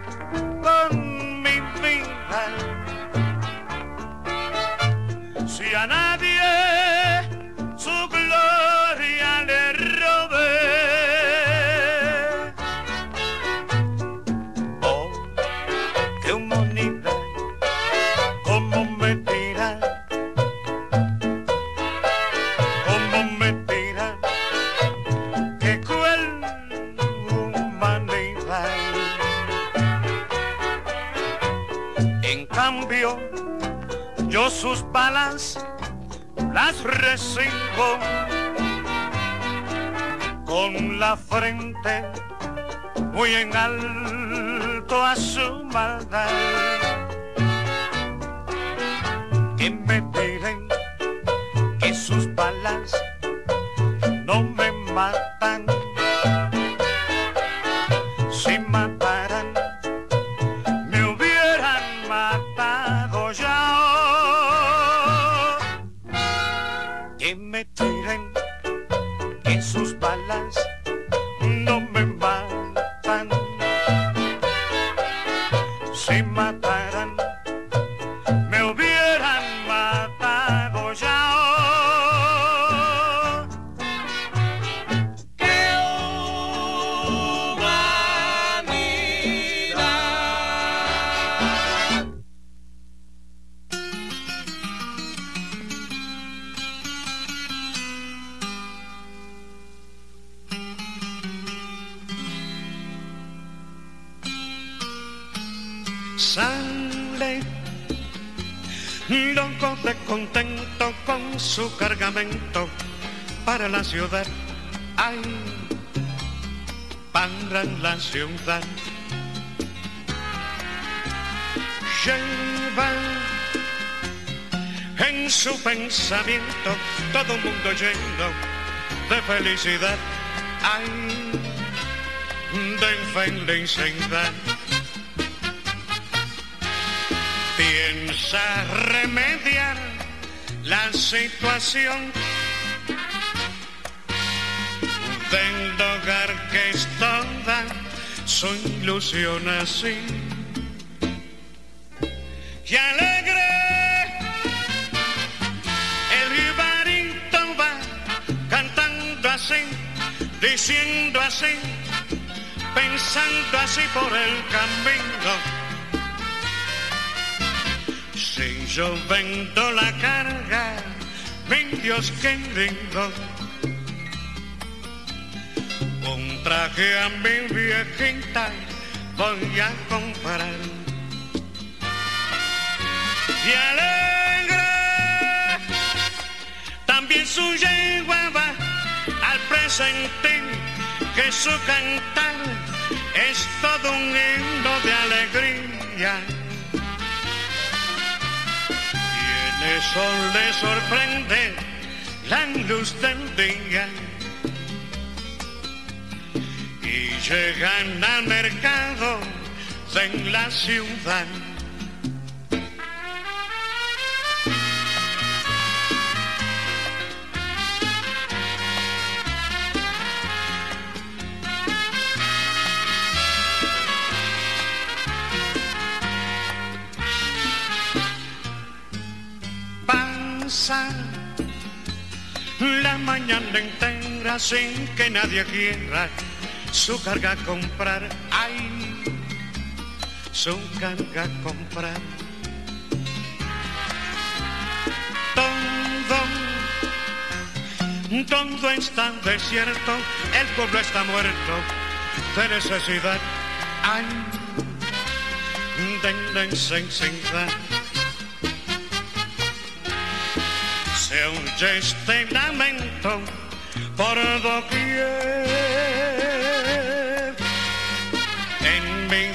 [SPEAKER 3] felicidad. Ay, de felicidad. Piensa remediar la situación del hogar que es toda su ilusión así. Y diciendo así, pensando así por el camino. Si yo vendo la carga, mi Dios qué lindo un traje a mi viejita voy a comprar. Y alegre también su yegua va al presentir que su cantar es todo un himno de alegría. Y en eso le sorprende la luz del día llegan al mercado en la ciudad. La mañana entera sin que nadie quiera su carga comprar, ay, su carga comprar. Todo, todo está desierto, el pueblo está muerto de necesidad, ay, de necesidad. Se oye este lamento por doquier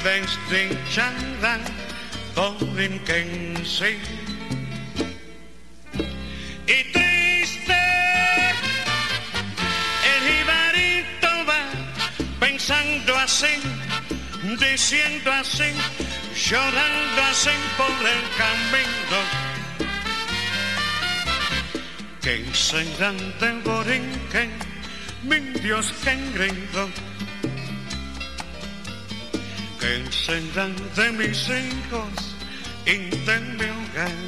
[SPEAKER 3] desdichada sí Y triste, el jibarito va pensando así, diciendo así, llorando así por el camino. Que serán de borinquen, mi Dios que encendan de mis hijos intente hogar.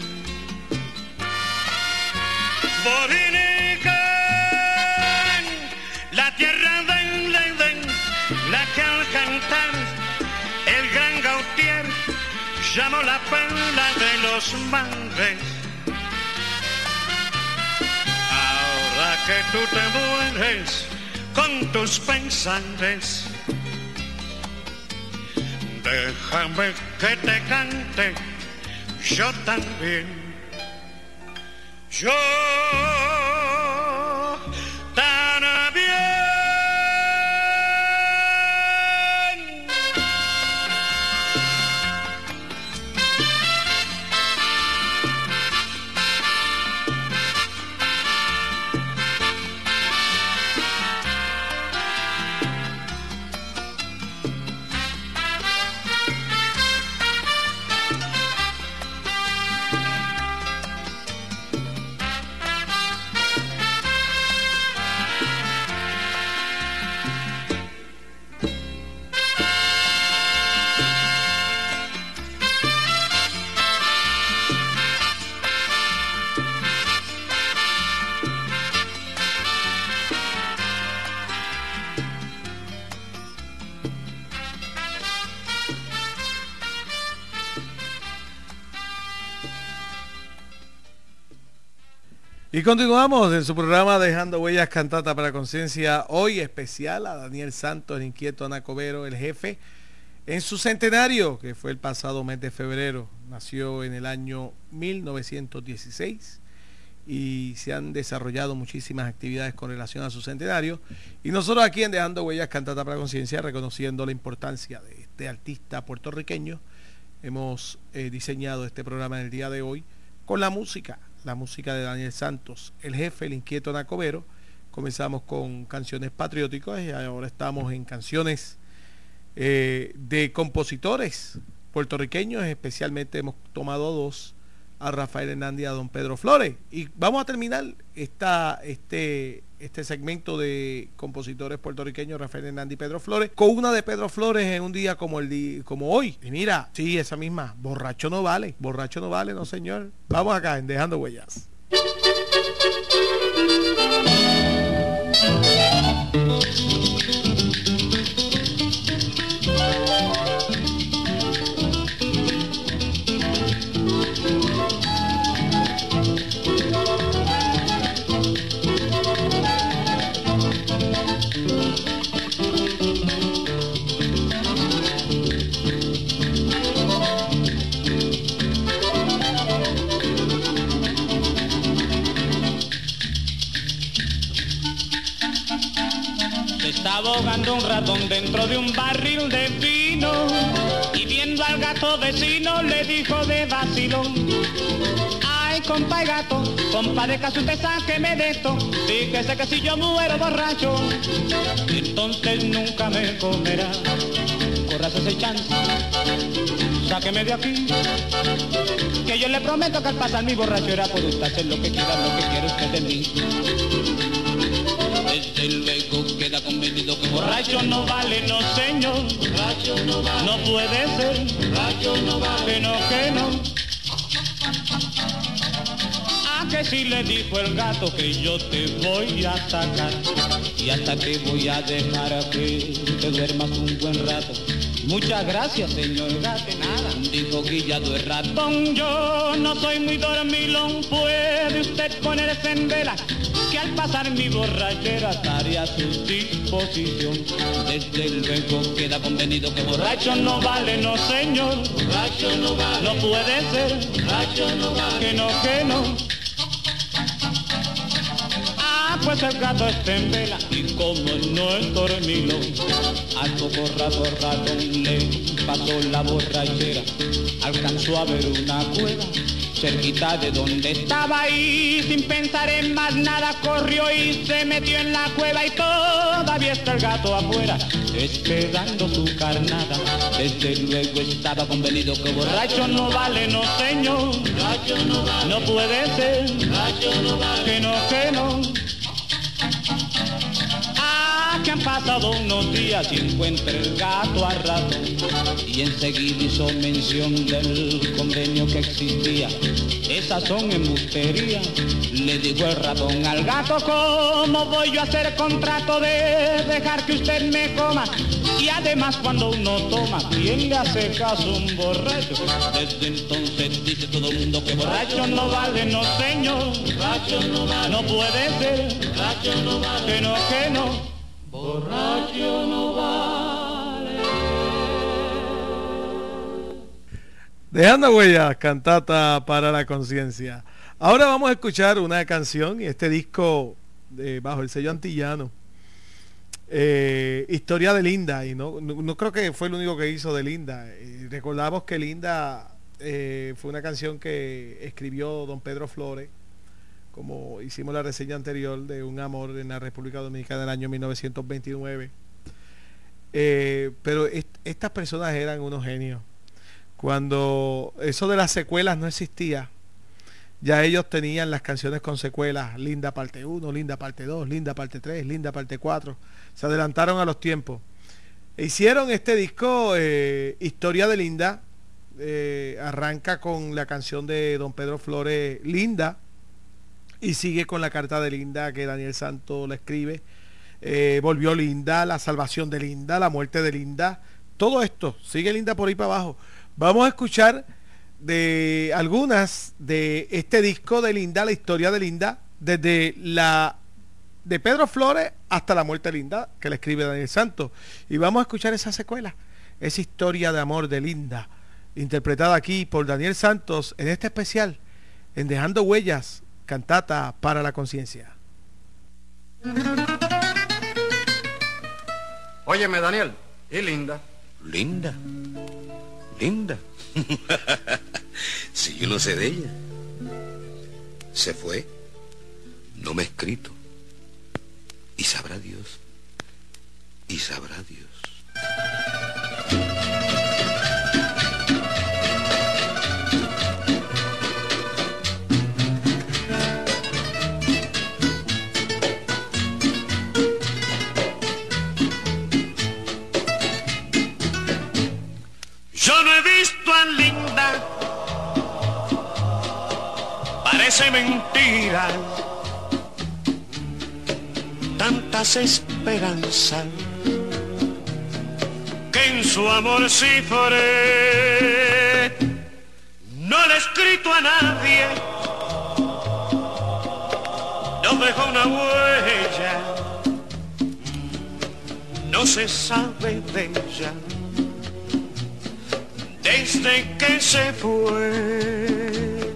[SPEAKER 3] Borinican, la tierra del Edén, la que al cantar el gran Gautier llamó la perla de los mares. Que tú te mueres con tus pensantes Déjame que te cante yo también. Yo
[SPEAKER 2] Y continuamos en su programa Dejando Huellas Cantata para Conciencia. Hoy especial a Daniel Santos, el inquieto Anacobero, el jefe, en su centenario, que fue el pasado mes de febrero. Nació en el año 1916 y se han desarrollado muchísimas actividades con relación a su centenario. Y nosotros aquí en Dejando Huellas Cantata para Conciencia, reconociendo la importancia de este artista puertorriqueño, hemos eh, diseñado este programa en el día de hoy con la música la música de Daniel Santos, el jefe, el inquieto Nacobero. Comenzamos con canciones patrióticas y ahora estamos en canciones eh, de compositores puertorriqueños, especialmente hemos tomado dos, a Rafael Hernández y a don Pedro Flores. Y vamos a terminar esta, este, este segmento de compositores puertorriqueños, Rafael Hernández y Pedro Flores, con una de Pedro Flores en un día como el día, como hoy. Y mira, sí, esa misma, borracho no vale, borracho no vale, no señor. Vamos acá en Dejando Huellas.
[SPEAKER 8] Ahogando un ratón dentro de un barril de vino y viendo al gato vecino le dijo de vacilón. Ay, compa y gato, compa de caso usted sáqueme de esto, fíjese que si yo muero borracho, entonces nunca me comerá. Corras ese chance, sáqueme de aquí, que yo le prometo que al pasar mi borrachera por usted hacer lo que quiera, lo que quiere usted de mí. Desde que borracho no vale, no señor. No vale. No puede ser. No vale. Que no, que no. Ah, que si le dijo el gato que yo te voy a sacar. Y hasta que voy a dejar que te duermas un buen rato. Muchas gracias, señor gato. Nada, dijo Guillado el ratón. Yo no soy muy dormilón, puede usted ponerse en vela que al pasar mi borrachera estaría a su disposición. Desde luego queda convenido que borracho no vale, no señor. Borracho no vale. No puede ser. Borracho no vale. Que no, que no. Ah, pues el gato está en vela y como no es dormilón, al poco rato rato le pasó la borrachera, alcanzó a ver una cueva cerquita de donde estaba ahí, sin pensar en más nada, corrió y se metió en la cueva y todavía está el gato afuera, esperando su carnada. Desde luego estaba convenido que borracho no vale, no señor, no, puede ser, que no, que no que han pasado unos días y encuentra el gato a rato y enseguida hizo mención del convenio que existía. Esas son embusterías, le dijo el ratón al gato, ¿cómo voy yo a hacer contrato de dejar que usted me coma? Y además cuando uno toma, ¿quién le hace caso un borracho? Desde entonces dice todo el mundo que borracho no vale, no señor, borracho no vale, no puede ser, borracho no vale, que no, que no. Borracho no.
[SPEAKER 2] Dejando huellas, cantata para la conciencia. Ahora vamos a escuchar una canción y este disco de, bajo el sello antillano. Eh, historia de Linda, y no, no, creo que fue el único que hizo de Linda. Eh, recordamos que Linda eh, fue una canción que escribió don Pedro Flores como hicimos la reseña anterior de Un Amor en la República Dominicana del año 1929. Eh, pero estas personas eran unos genios. Cuando eso de las secuelas no existía, ya ellos tenían las canciones con secuelas, Linda parte 1, Linda parte 2, Linda parte 3, Linda parte 4. Se adelantaron a los tiempos. Hicieron este disco, eh, Historia de Linda, eh, arranca con la canción de Don Pedro Flores, Linda, y sigue con la carta de Linda que Daniel Santo la escribe. Eh, volvió Linda, la salvación de Linda, la muerte de Linda. Todo esto, sigue Linda por ahí para abajo. Vamos a escuchar de algunas de este disco de Linda, la historia de Linda, desde la de Pedro Flores hasta la muerte de Linda, que le escribe Daniel Santo. Y vamos a escuchar esa secuela, esa historia de amor de Linda, interpretada aquí por Daniel Santos en este especial, en Dejando Huellas, cantata para la conciencia.
[SPEAKER 9] Óyeme, Daniel, y Linda.
[SPEAKER 10] Linda, Linda. si yo no sé de ella. Se fue, no me ha escrito. Y sabrá Dios, y sabrá Dios.
[SPEAKER 3] A Linda, parece mentira, tantas esperanzas que en su amor cifré. No le he escrito a nadie, no dejó una huella, no se sabe de ella desde que se fue.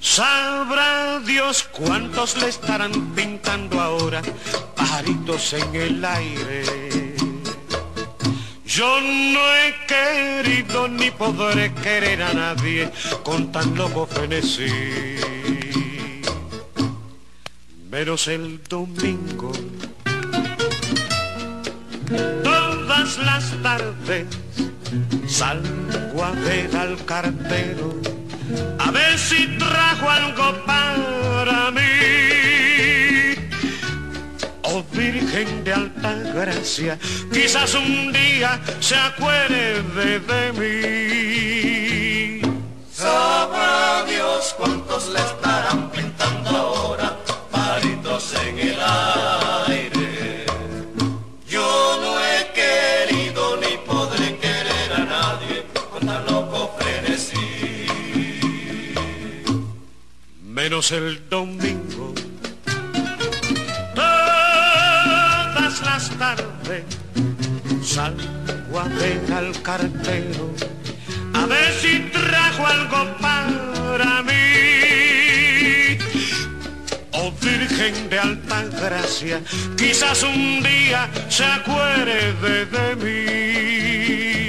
[SPEAKER 3] Sabrá Dios cuántos le estarán pintando ahora pajaritos en el aire. Yo no he querido ni podré querer a nadie con tan loco frenesí. Menos el domingo. Todas las tardes salgo a ver al cartero a ver si trajo algo para mí. Oh Virgen de alta gracia, quizás un día se acuerde de mí.
[SPEAKER 4] Sabrá Dios cuántos le estarán El
[SPEAKER 3] domingo. Todas las tardes salgo a ver al cartero a ver si trajo algo para mí. Oh Virgen de alta gracia, quizás un día se acuerde de mí.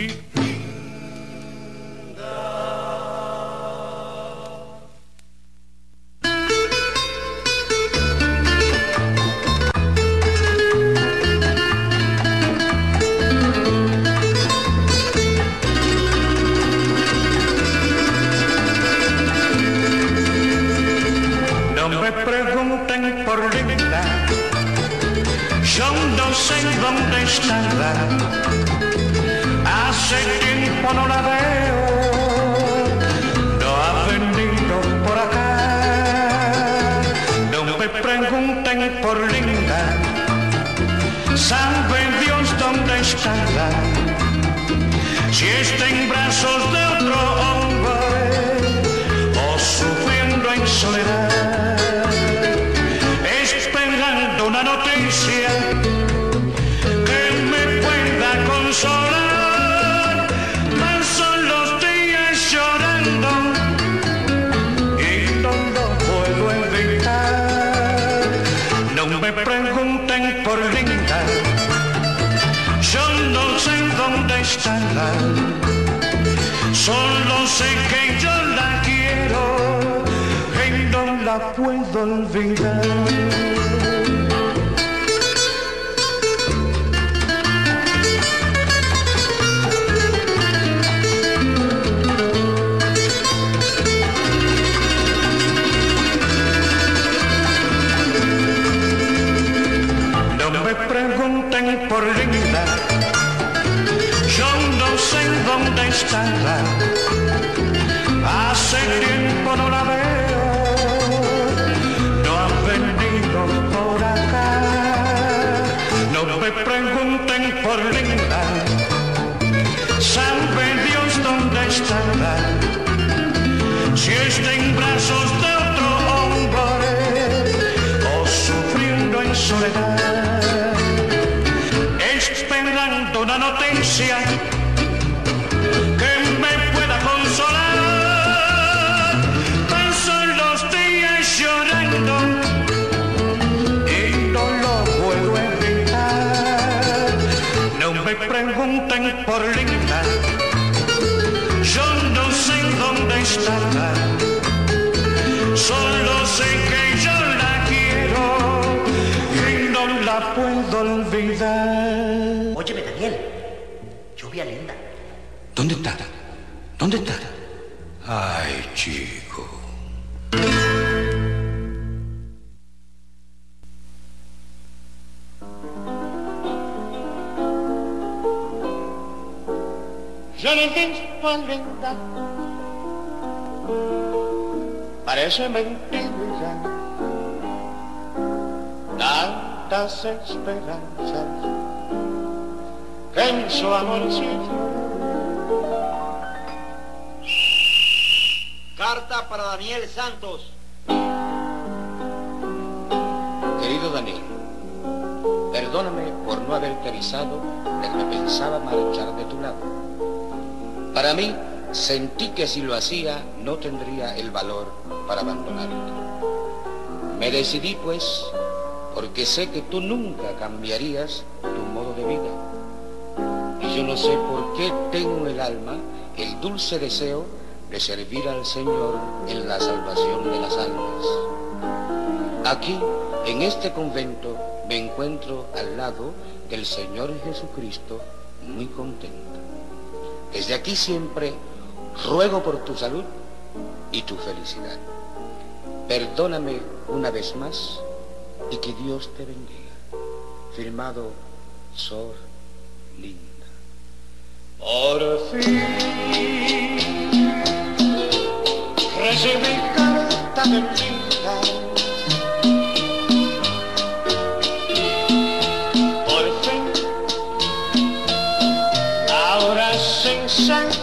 [SPEAKER 3] Hace tiempo no la veo, no ha venido por acá. No me pregunten por Linda, sabe Dios dónde estará. Si está en brazos de otro Solo sé que yo la quiero y no la puedo olvidar. No me pregunten por Linda, Hace tiempo no la veo, no ha venido por acá. No me pregunten por Linda, sabe Dios dónde estará. Si está en brazos de otro hombre o sufriendo en soledad, esperando una noticia pregunten Linda. Parece mentira. Tantas esperanzas que en su amorcito.
[SPEAKER 11] Carta para Daniel Santos.
[SPEAKER 10] Querido Daniel, perdóname por no haberte avisado de que me pensaba marchar de tu lado. Para mí, sentí que si lo hacía no tendría el valor para abandonarte. Me decidí pues porque sé que tú nunca cambiarías tu modo de vida. Y yo no sé por qué tengo en el alma el dulce deseo de servir al Señor en la salvación de las almas. Aquí, en este convento, me encuentro al lado del Señor Jesucristo muy contento. Desde aquí siempre ruego por tu salud y tu felicidad. Perdóname una vez más y que Dios te bendiga. Firmado Sor Linda.
[SPEAKER 3] Por fin recibí carta de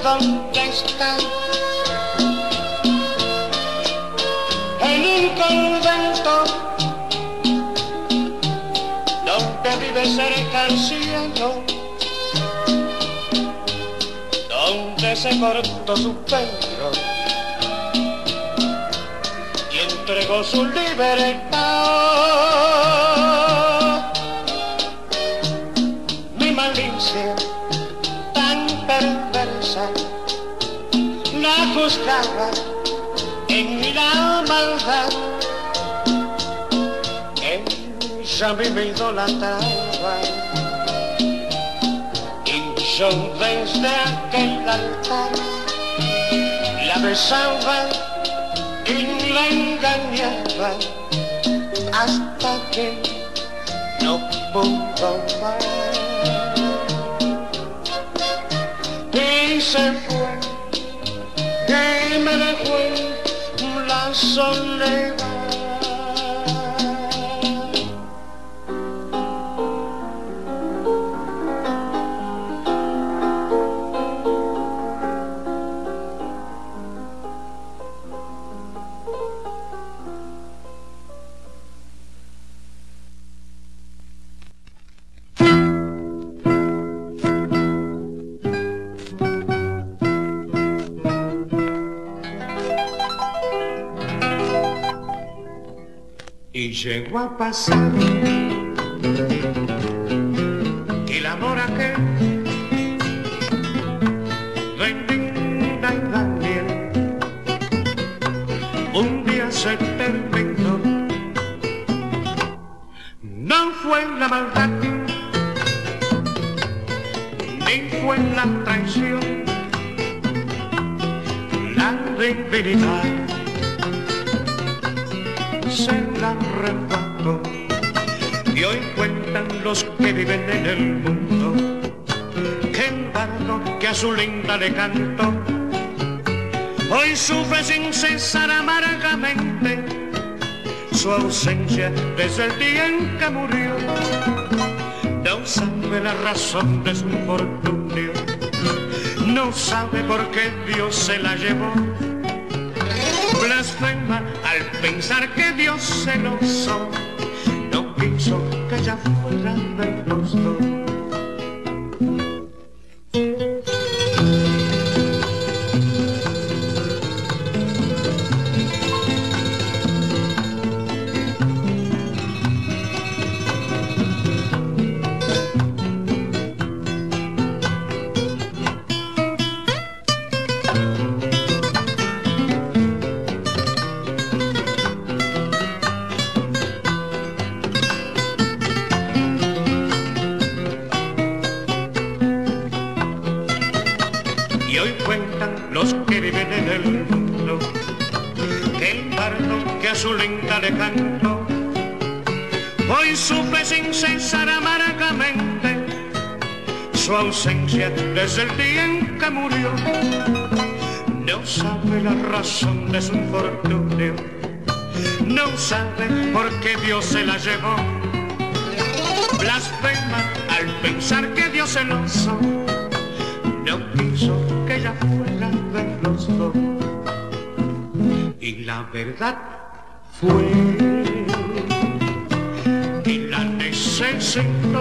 [SPEAKER 3] dónde está. En un convento donde vive cerca al cielo, donde se cortó su pelo y entregó su libertad. La juzgaba en la maldad. Ella a mí me idolatraba y yo desde aquel altar la besaba y la engañaba hasta que no pudo más. se fue y me dejó la soledad. Llegó a pasar su linda le canto. Hoy sufre sin cesar amargamente su ausencia desde el día en que murió no sabe la razón de su infortunio. No sabe por qué Dios se la llevó. Blasfema al pensar que Dios celoso no quiso que ella fuera del rostro. que sabe la razón de su infortunio, no sabe por qué Dios se la llevó. Blasfema al pensar que Dios celoso no quiso que ella fuera de los dos. Y la verdad fue que la necesitó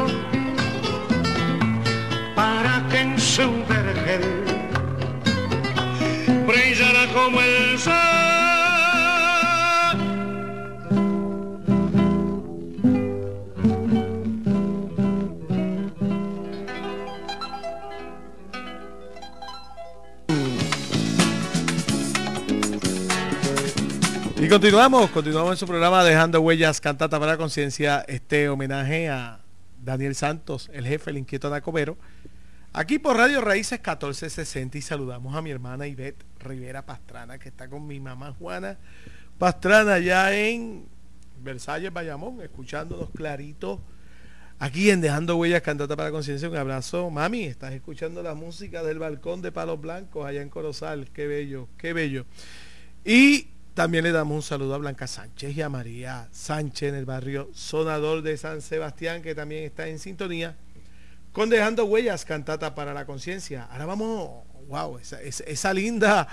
[SPEAKER 2] continuamos, continuamos en su programa Dejando Huellas, Cantata para la Conciencia, este homenaje a Daniel Santos, el jefe, el inquieto Nacobero. Aquí por Radio Raíces 1460 y saludamos a mi hermana Ivette Rivera Pastrana, que está con mi mamá Juana Pastrana ya en Versalles, Bayamón, escuchándonos clarito. Aquí en Dejando Huellas, Cantata para la Conciencia, un abrazo. Mami, estás escuchando la música del balcón de Palos Blancos allá en Corozal. Qué bello, qué bello. Y también le damos un saludo a Blanca Sánchez y a María Sánchez en el barrio Sonador de San Sebastián, que también está en sintonía con Dejando Huellas, cantata para la conciencia. Ahora vamos, wow, esa, esa, linda,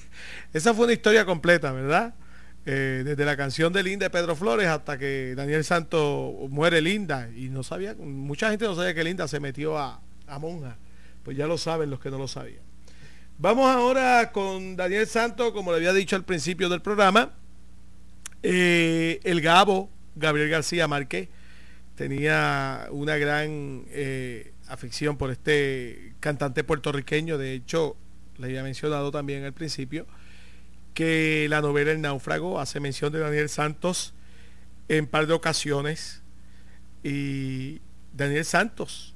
[SPEAKER 2] esa fue una historia completa, ¿verdad? Eh, desde la canción de Linda de Pedro Flores hasta que Daniel Santo muere Linda y no sabía, mucha gente no sabía que Linda se metió a, a monja, pues ya lo saben los que no lo sabían. Vamos ahora con Daniel Santo, como le había dicho al principio del programa. Eh, el Gabo, Gabriel García Márquez, tenía una gran eh, afición por este cantante puertorriqueño. De hecho, le había mencionado también al principio que la novela El náufrago hace mención de Daniel Santos en par de ocasiones. Y Daniel Santos,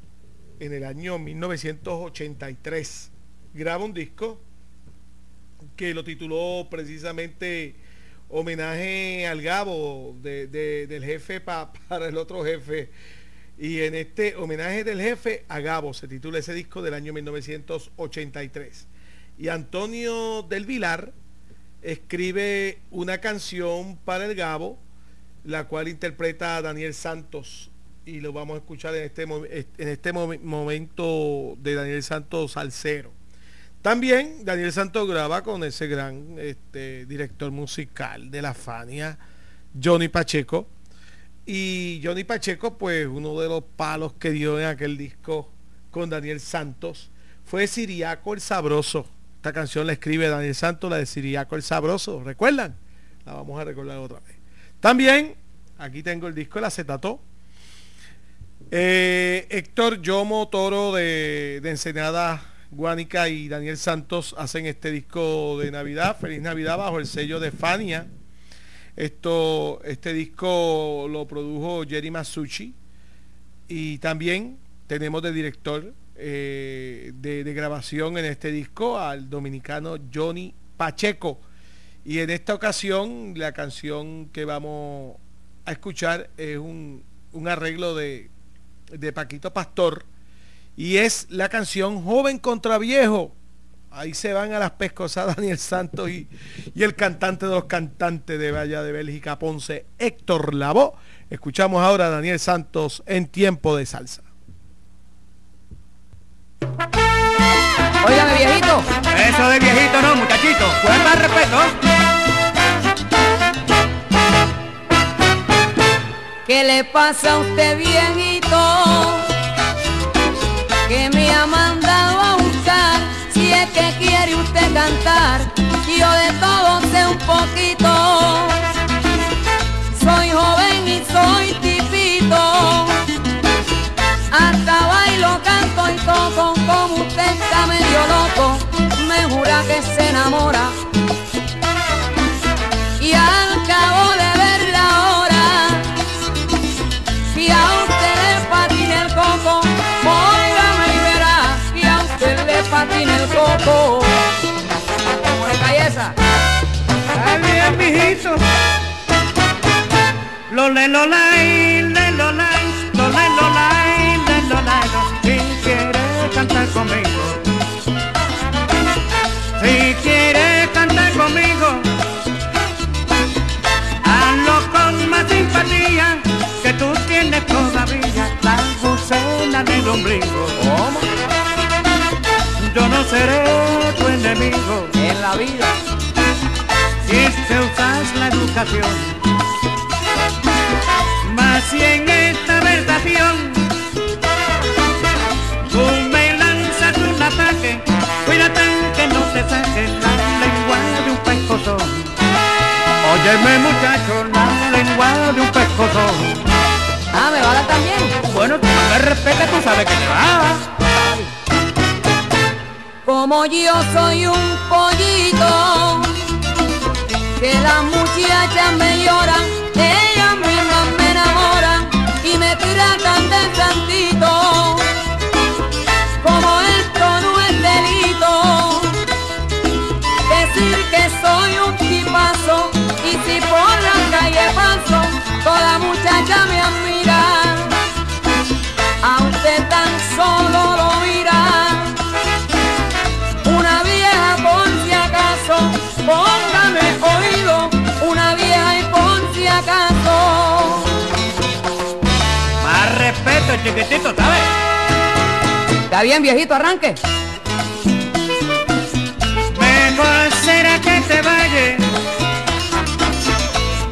[SPEAKER 2] en el año 1983, graba un disco que lo tituló precisamente homenaje al Gabo de, del jefe para el otro jefe. Y en este homenaje del jefe a Gabo se titula ese disco del año 1983. Y Antonio del Vilar escribe una canción para el Gabo, la cual interpreta a Daniel Santos. Y lo vamos a escuchar en este, en este momento de Daniel Santos cero también Daniel Santos graba con ese gran este, director musical de la Fania, Johnny Pacheco. Y Johnny Pacheco, pues uno de los palos que dio en aquel disco con Daniel Santos fue Siriaco el Sabroso. Esta canción la escribe Daniel Santos, la de Siriaco el Sabroso. ¿Recuerdan? La vamos a recordar otra vez. También, aquí tengo el disco El Acetato. Eh, Héctor Yomo Toro de, de Ensenada Guánica y Daniel Santos hacen este disco de Navidad, Feliz Navidad, bajo el sello de Fania. Esto, este disco lo produjo Jerry Masucci y también tenemos de director eh, de, grabación en este disco al dominicano Johnny Pacheco. Y en esta ocasión la canción que vamos a escuchar es un, arreglo de Paquito Pastor y es la canción Joven contra Viejo. Ahí se van a las pescosas Daniel Santos y, y, el cantante de los cantantes de Valla de Bélgica, Ponce, Héctor Lavoe. Escuchamos ahora a Daniel Santos en tiempo de salsa.
[SPEAKER 12] Óigame, viejito.
[SPEAKER 13] Eso de viejito no, muchachito. Pues más respeto.
[SPEAKER 12] ¿Qué le pasa a usted, viejito? Que me ha mandado a buscar. Si es que quiere usted cantar, yo de todo sé un poquito. Soy joven y soy tipito. Hasta bailo, canto y toco como usted está medio loco. Me jura que se enamora.
[SPEAKER 3] Lo le lo lai, le lo lai, lo le lo lai, le lo lai, si quiere cantar conmigo. Si quiere cantar conmigo, hazlo con más simpatía que tú tienes todavía la gucena del ombligo.
[SPEAKER 12] ¿Cómo?
[SPEAKER 3] Yo no seré tu enemigo
[SPEAKER 12] En la vida.
[SPEAKER 3] si es que usas la educación. Si en esta versación tú me lanzas un ataque, cuídate que no te saque la lengua de un pescozón. Óyeme muchacho, la lengua de un pescozón.
[SPEAKER 12] Ah, ¿me va a dar también?
[SPEAKER 3] Bueno, tú me respetas, tú sabes que te va.
[SPEAKER 12] Como yo soy un pollito, que las muchachas me lloran, de santito.
[SPEAKER 3] Respeto, chiquitito, ¿sabes?
[SPEAKER 12] Está bien, viejito, arranque.
[SPEAKER 3] Mejor será que te vayas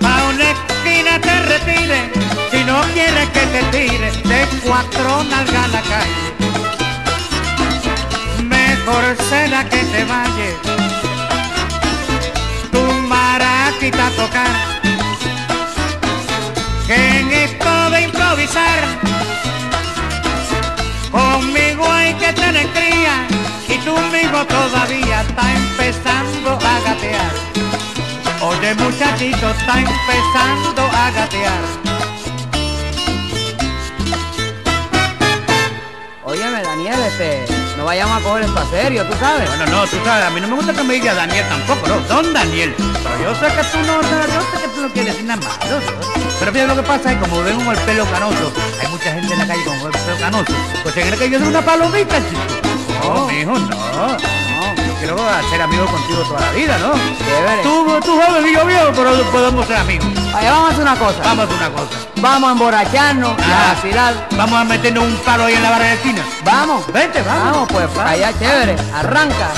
[SPEAKER 3] a una esquina te retire si no quieres que te tire de cuatro nalgas a la calle. Mejor será que te vayas tu maraquita a tocar que en esto conmigo hay que tener cría y tú mismo todavía está empezando a gatear. Oye muchachito, está empezando a gatear.
[SPEAKER 12] Óyeme, Daniel, este, no vayamos a coger esto a serio, ¿tú sabes?
[SPEAKER 3] Bueno, no, tú sabes, a mí no me gusta que me diga Daniel tampoco, no, don Daniel. Pero yo sé que tú no, yo sé que tú no quieres decir nada malo. Pero fíjate lo que pasa es como ven con el pelo canoso, hay mucha gente en la calle con el pelo canoso, pues se cree que yo soy una palomita, chico. No, mijo, no, no. Yo quiero hacer amigos contigo toda la vida, ¿no?
[SPEAKER 12] Chévere.
[SPEAKER 3] Tú, tú joven y yo viejo, pero podemos ser amigos.
[SPEAKER 12] Allá vamos a hacer una cosa.
[SPEAKER 3] Vamos a hacer una cosa.
[SPEAKER 12] Vamos a emborracharnos y a
[SPEAKER 3] Ah.
[SPEAKER 12] vacilar.
[SPEAKER 3] Vamos a meternos un palo ahí en la barra de esquina.
[SPEAKER 12] Vamos.
[SPEAKER 3] Vente, vamos.
[SPEAKER 12] Vamos, pues, allá chévere. Arranca.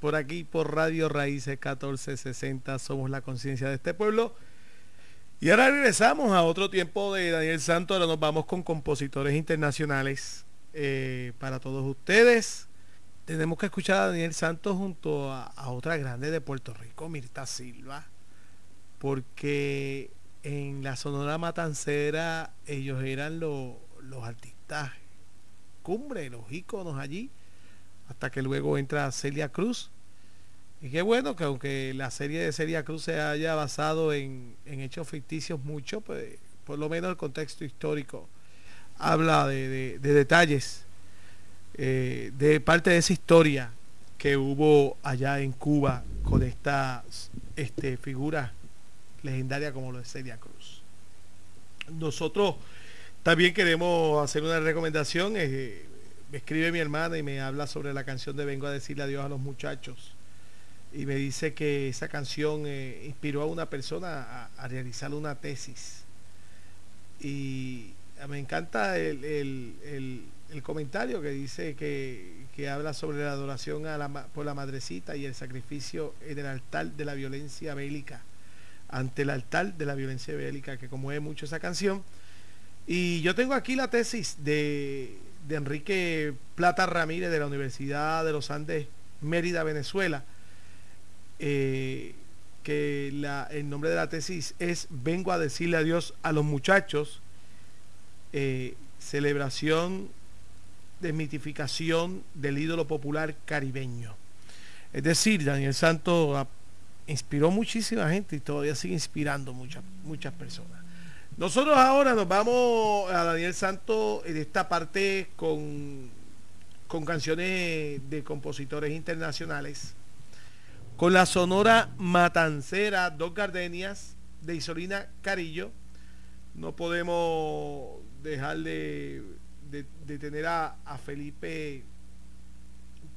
[SPEAKER 5] Por
[SPEAKER 2] aquí, por Radio Raíces 1460. Somos la conciencia de este pueblo. Y ahora regresamos a otro tiempo de Daniel Santos. Ahora nos vamos con compositores internacionales eh, para todos ustedes. Tenemos que escuchar a Daniel Santos junto a, a otra grande de Puerto Rico, Mirta Silva. Porque en la Sonora Matancera ellos eran lo- los artistas cumbre, los íconos allí, hasta que luego entra Celia Cruz. Y qué bueno que aunque la serie de Celia Cruz se haya basado en, en hechos ficticios mucho, pues por lo menos el contexto histórico habla de, de- de detalles, eh, de parte de esa historia que hubo allá en Cuba con esta este, figura legendaria como lo de Celia Cruz. Nosotros también queremos hacer una recomendación. eh, me escribe mi hermana y me habla sobre la canción de Vengo a decirle adiós a los muchachos. Y me dice que esa canción eh, inspiró a una persona a, realizar una tesis. Y me encanta el, el- el- comentario que dice que, que habla sobre la adoración a la por la madrecita y el sacrificio en el altar de la violencia bélica. Ante el altar de la violencia bélica, que conmueve mucho esa canción. Y yo tengo aquí la tesis de, de Enrique Plata Ramírez de la Universidad de los Andes, Mérida, Venezuela, eh, que el nombre de la tesis es Vengo a decirle adiós a los muchachos, eh, celebración, desmitificación del ídolo popular caribeño. Es decir, Daniel Santos inspiró muchísima gente y todavía sigue inspirando muchas, muchas personas. Nosotros ahora nos vamos a Daniel Santos en esta parte con, con canciones de compositores internacionales. Con la sonora Matancera, Dos Gardenias, de Isolina Carillo. No podemos dejar de, de- de tener a, a Felipe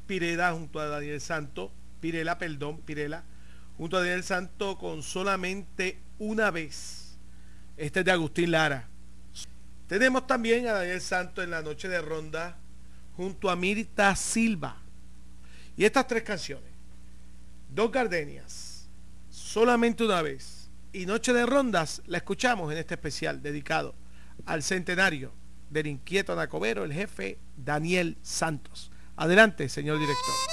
[SPEAKER 2] Pirela junto a Daniel Santo, Pirela, perdón, Pirela, junto a Daniel Santo con solamente una vez. Este es de Agustín Lara. Tenemos también a Daniel Santo en la noche de ronda junto a Mirta Silva. Y estas tres canciones, Dos Gardenias, solamente una vez y Noche de Rondas, la escuchamos en este especial dedicado al centenario del inquieto anacobero, el jefe Daniel Santos. Adelante, señor director.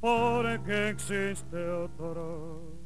[SPEAKER 3] porque existe otro.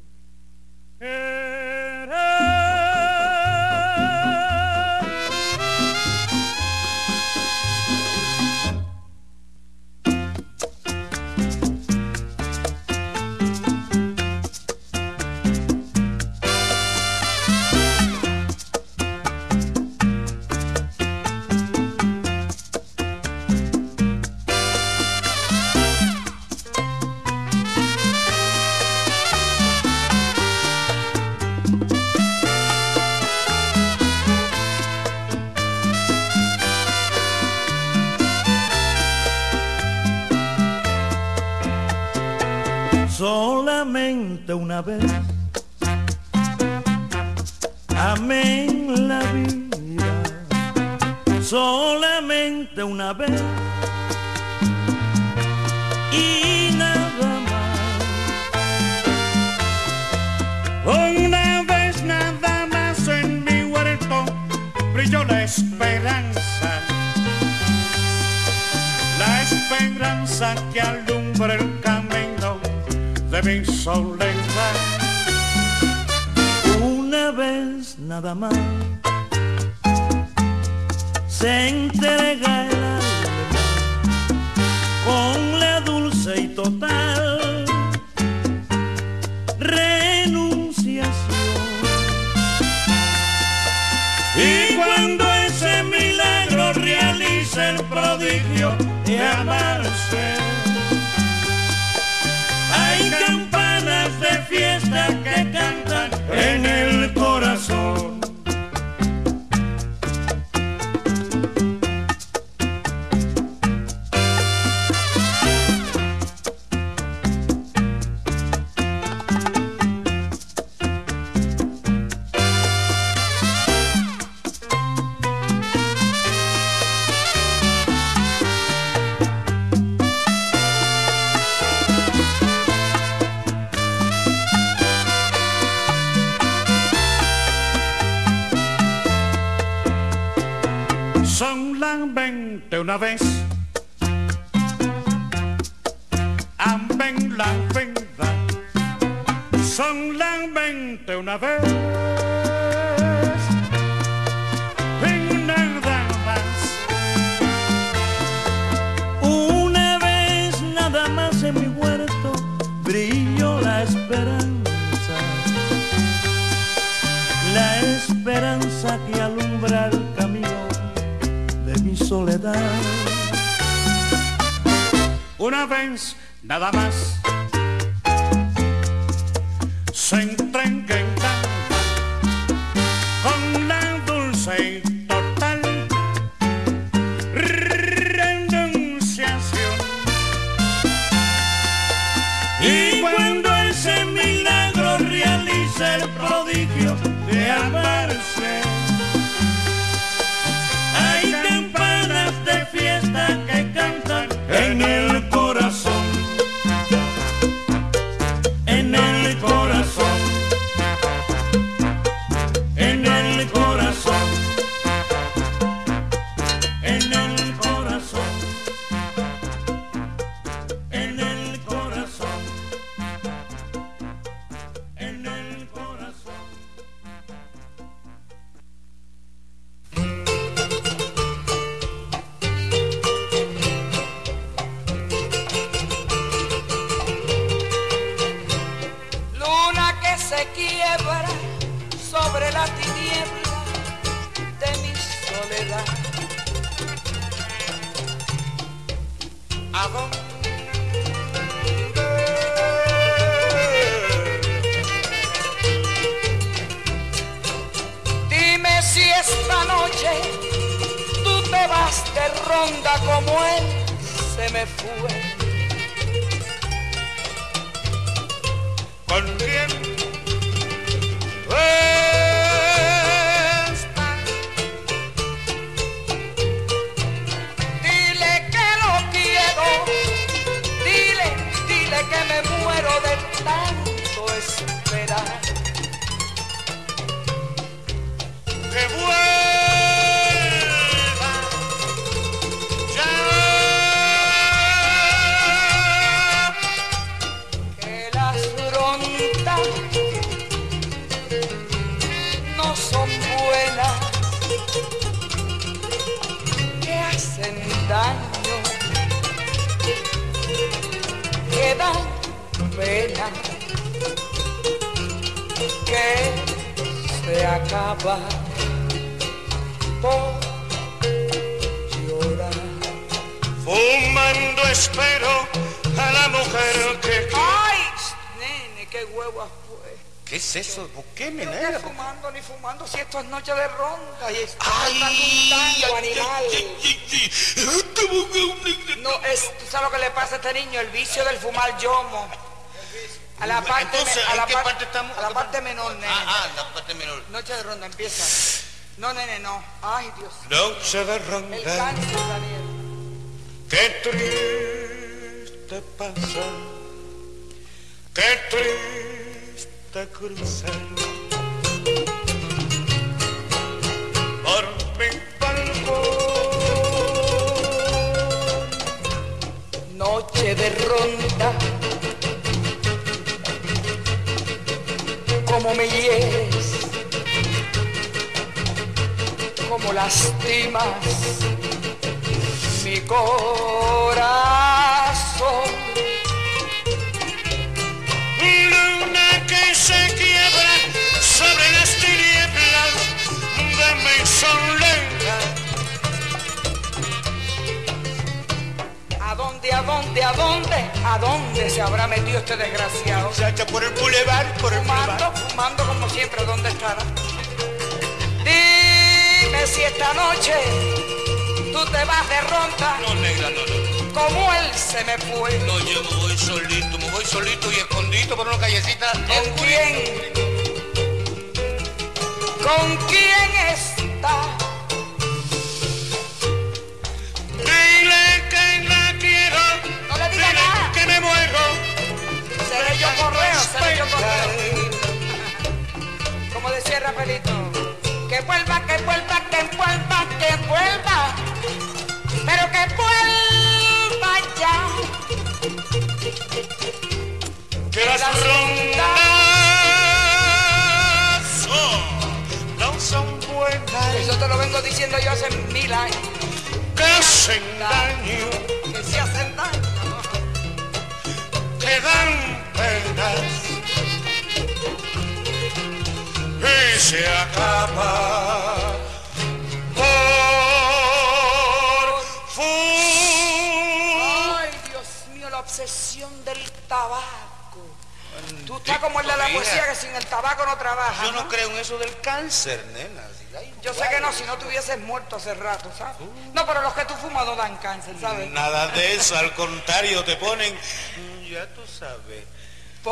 [SPEAKER 3] Solamente una vez. Amén la vida, solamente una vez. Y nada más. Una vez nada más en mi huerto brilló la esperanza. La esperanza que alumbra el camino de mi soledad. Una vez nada más se entrega el alma con la dulce y total
[SPEAKER 14] Dime si esta noche tú te vas de ronda como él se me fue.
[SPEAKER 3] con
[SPEAKER 14] acaba por llorar.
[SPEAKER 3] Fumando espero a la mujer que
[SPEAKER 14] ¡Ay! Nene, qué huevas fue.
[SPEAKER 15] ¿Qué es eso? ¿Por qué, mi
[SPEAKER 14] No fumando ni fumando si esto es noche de ronda y está
[SPEAKER 15] Ay, ay,
[SPEAKER 14] animal. No, es, ¿tú sabes lo que le pasa a este niño? El vicio del fumar yomo. A la parte,
[SPEAKER 15] Entonces,
[SPEAKER 14] a
[SPEAKER 15] ¿en
[SPEAKER 14] la
[SPEAKER 15] qué parte estamos?
[SPEAKER 14] A la parte menor, nene.
[SPEAKER 15] Ah, ah, la parte menor.
[SPEAKER 14] Noche de ronda empieza. No, nene, no. Ay, Dios.
[SPEAKER 3] noche de
[SPEAKER 14] El
[SPEAKER 3] ronda.
[SPEAKER 14] cáncer, Daniel.
[SPEAKER 3] Qué triste pasa, qué triste cruzar por mi balcón.
[SPEAKER 14] Noche de ronda. Como me hieres. Como lastimas mi corazón.
[SPEAKER 3] Luna que se quiebra sobre las tinieblas de mi soledad.
[SPEAKER 14] ¿A dónde, a dónde, a dónde? ¿A dónde se habrá metido este desgraciado?
[SPEAKER 15] Muchacha, por el bulevar, por el
[SPEAKER 14] Fumando, fumando como siempre, ¿dónde estará? Dime si esta noche tú te vas de ronda
[SPEAKER 15] No, negra, no, no.
[SPEAKER 14] como él se me fue.
[SPEAKER 15] No, yo me voy solito, me voy solito y escondido por una callecita.
[SPEAKER 14] ¿Con quién? ¿Con quién está? Seré yo correo, seré yo correo. Como decía Rafaelito, que vuelva, que vuelva, que vuelva, que vuelva. Pero que vuelva ya.
[SPEAKER 3] Que las rondas no son buenas,
[SPEAKER 14] Eso te lo vengo diciendo yo hace mil años.
[SPEAKER 3] que hacen daño,
[SPEAKER 14] se
[SPEAKER 3] acaba por fin.
[SPEAKER 14] Ay, Dios mío, la obsesión del tabaco. Tú estás como el de la poesía que sin el tabaco no trabaja.
[SPEAKER 15] Yo no creo en eso del cáncer, nena.
[SPEAKER 14] Yo sé que no, si no te hubieses muerto hace rato, ¿sabes? No, pero los que tú fumas no dan cáncer, ¿sabes?
[SPEAKER 15] Nada de eso, al contrario, te ponen. mm, Ya tú sabes.
[SPEAKER 2] Sí,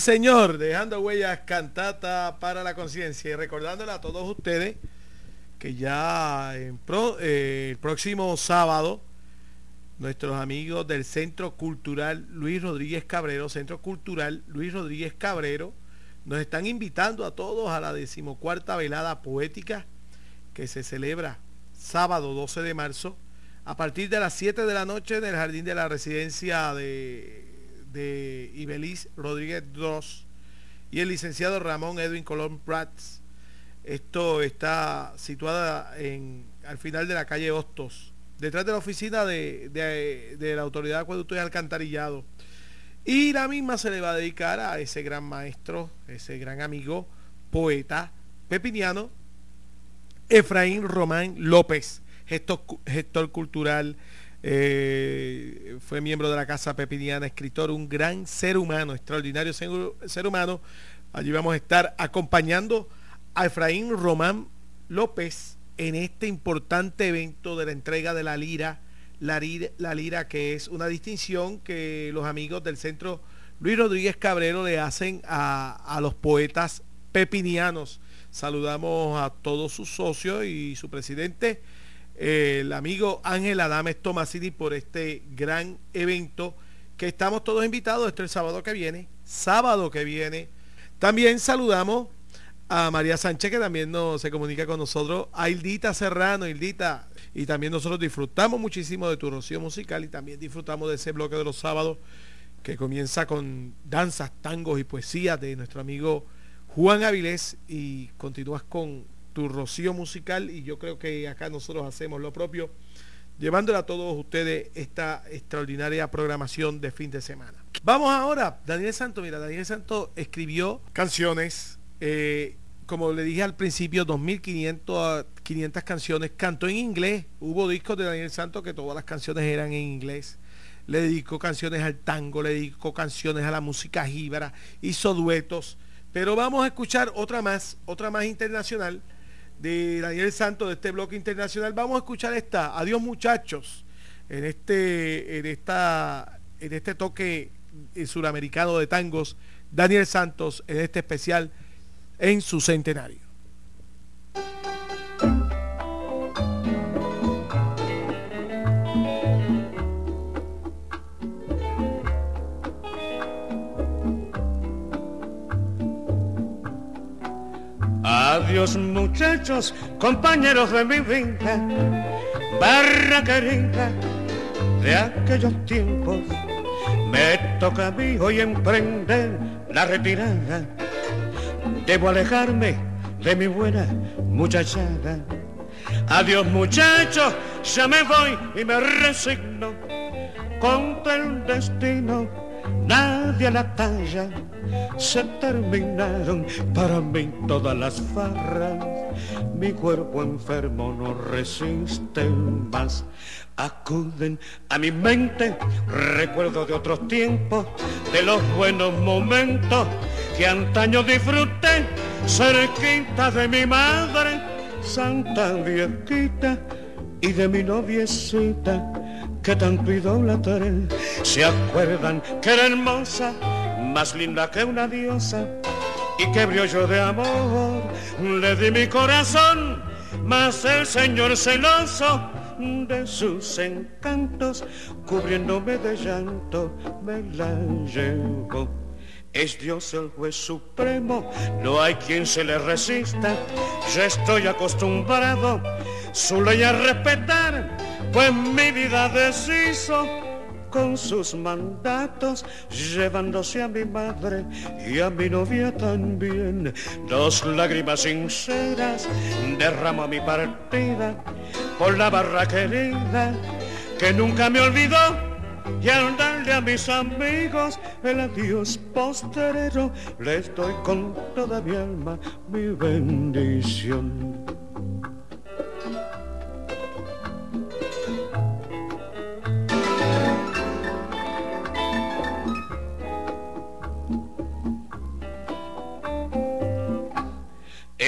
[SPEAKER 2] señor, dejando huellas cantata para la conciencia y recordándole a todos ustedes que ya eh, el próximo sábado nuestros amigos del Centro Cultural Luis Rodríguez Cabrero, Centro Cultural Luis Rodríguez Cabrero, nos están invitando a todos a la decimocuarta velada poética que se celebra sábado 12 de marzo a partir de las 7 de la noche en el jardín de la residencia de, de Ibeliz Rodríguez II y el licenciado Ramón Edwin Colón Prats. Esto está situada en, al final de la calle Hostos, detrás de la oficina de, de- la Autoridad de Acueducto y Alcantarillado. Y la misma se le va a dedicar a ese gran maestro, ese gran amigo, poeta pepiniano, Efraín Román López, gestor, gestor cultural, eh, fue miembro de la Casa Pepiniana, escritor, un gran ser humano, extraordinario ser, humano. Allí vamos a estar acompañando a Efraín Román López en este importante evento de la entrega de la lira, la lira, que es una distinción que los amigos del Centro Luis Rodríguez Cabrero le hacen a, a los poetas pepinianos. Saludamos a todos sus socios y su presidente el amigo Ángel Adames Tomasini por este gran evento que estamos todos invitados este el sábado que viene, sábado que viene. También saludamos a María Sánchez que también nos, se comunica con nosotros, a Hildita Serrano, Hildita, y también nosotros disfrutamos muchísimo de tu rocío musical y también disfrutamos de ese bloque de los sábados que comienza con danzas, tangos y poesías de nuestro amigo Juan Avilés y continúas con tu rocío musical. Y yo creo que acá nosotros hacemos lo propio, llevándole a todos ustedes esta extraordinaria programación de fin de semana. Vamos ahora, Daniel Santo, mira, Daniel Santo escribió canciones, eh, como le dije al principio, 2.500 500 canciones, cantó en inglés, hubo discos de Daniel Santo que todas las canciones eran en inglés le dedicó canciones al tango, le dedicó canciones a la música jíbara, hizo duetos. Pero vamos a escuchar otra más, otra más internacional, de Daniel Santos de este bloque internacional. Vamos a escuchar esta, Adiós muchachos, en este, en esta, en este toque suramericano de tangos, Daniel Santos en este especial en su centenario.
[SPEAKER 3] Adiós muchachos, compañeros de mi vida, barra querida de aquellos tiempos. Me toca a mí hoy emprender la retirada. Debo alejarme de mi buena muchachada. Adiós muchachos, ya me voy y me resigno contra el destino. Nadie la talla se terminaron para mí todas las farras. Mi cuerpo enfermo no resiste más. Acuden a mi mente recuerdo de otros tiempos, de los buenos momentos que antaño disfruté cerquita de mi madre, santa viejita, y de mi noviecita que tanto idolatré. Se acuerdan que era hermosa más linda que una diosa y que yo de amor le di mi corazón, mas el Señor celoso de sus encantos, cubriéndome de llanto, me la llevó. Es Dios el juez supremo, no hay quien se le resista, ya estoy acostumbrado su ley a respetar, pues mi vida deshizo con sus mandatos, llevándose a mi madre y a mi novia también. Dos lágrimas sinceras derramo mi partida por la barra querida que nunca me olvidó. Y al darle a mis amigos el adiós posterero, les doy con toda mi alma mi bendición.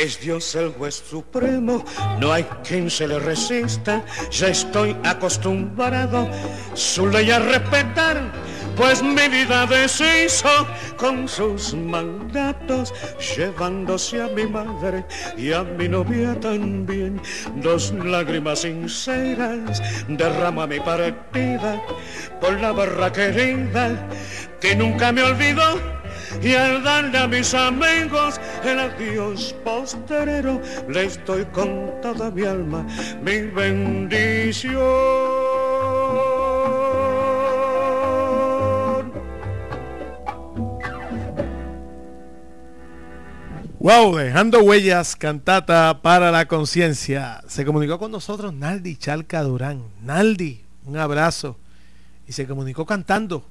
[SPEAKER 3] Es Dios el juez supremo, no hay quien se le resista, ya estoy acostumbrado. Su ley a respetar, pues mi vida deshizo con sus mandatos, llevándose a mi madre y a mi novia también. Dos lágrimas sinceras derrama mi partida por la barra querida que nunca me olvidó y al darle a mis amigos el adiós posterero, les doy con toda mi alma mi bendición.
[SPEAKER 2] Wow, dejando huellas, cantata para la conciencia. Se comunicó con nosotros Naldi Chalca Durán. Naldi, un abrazo. Y se comunicó cantando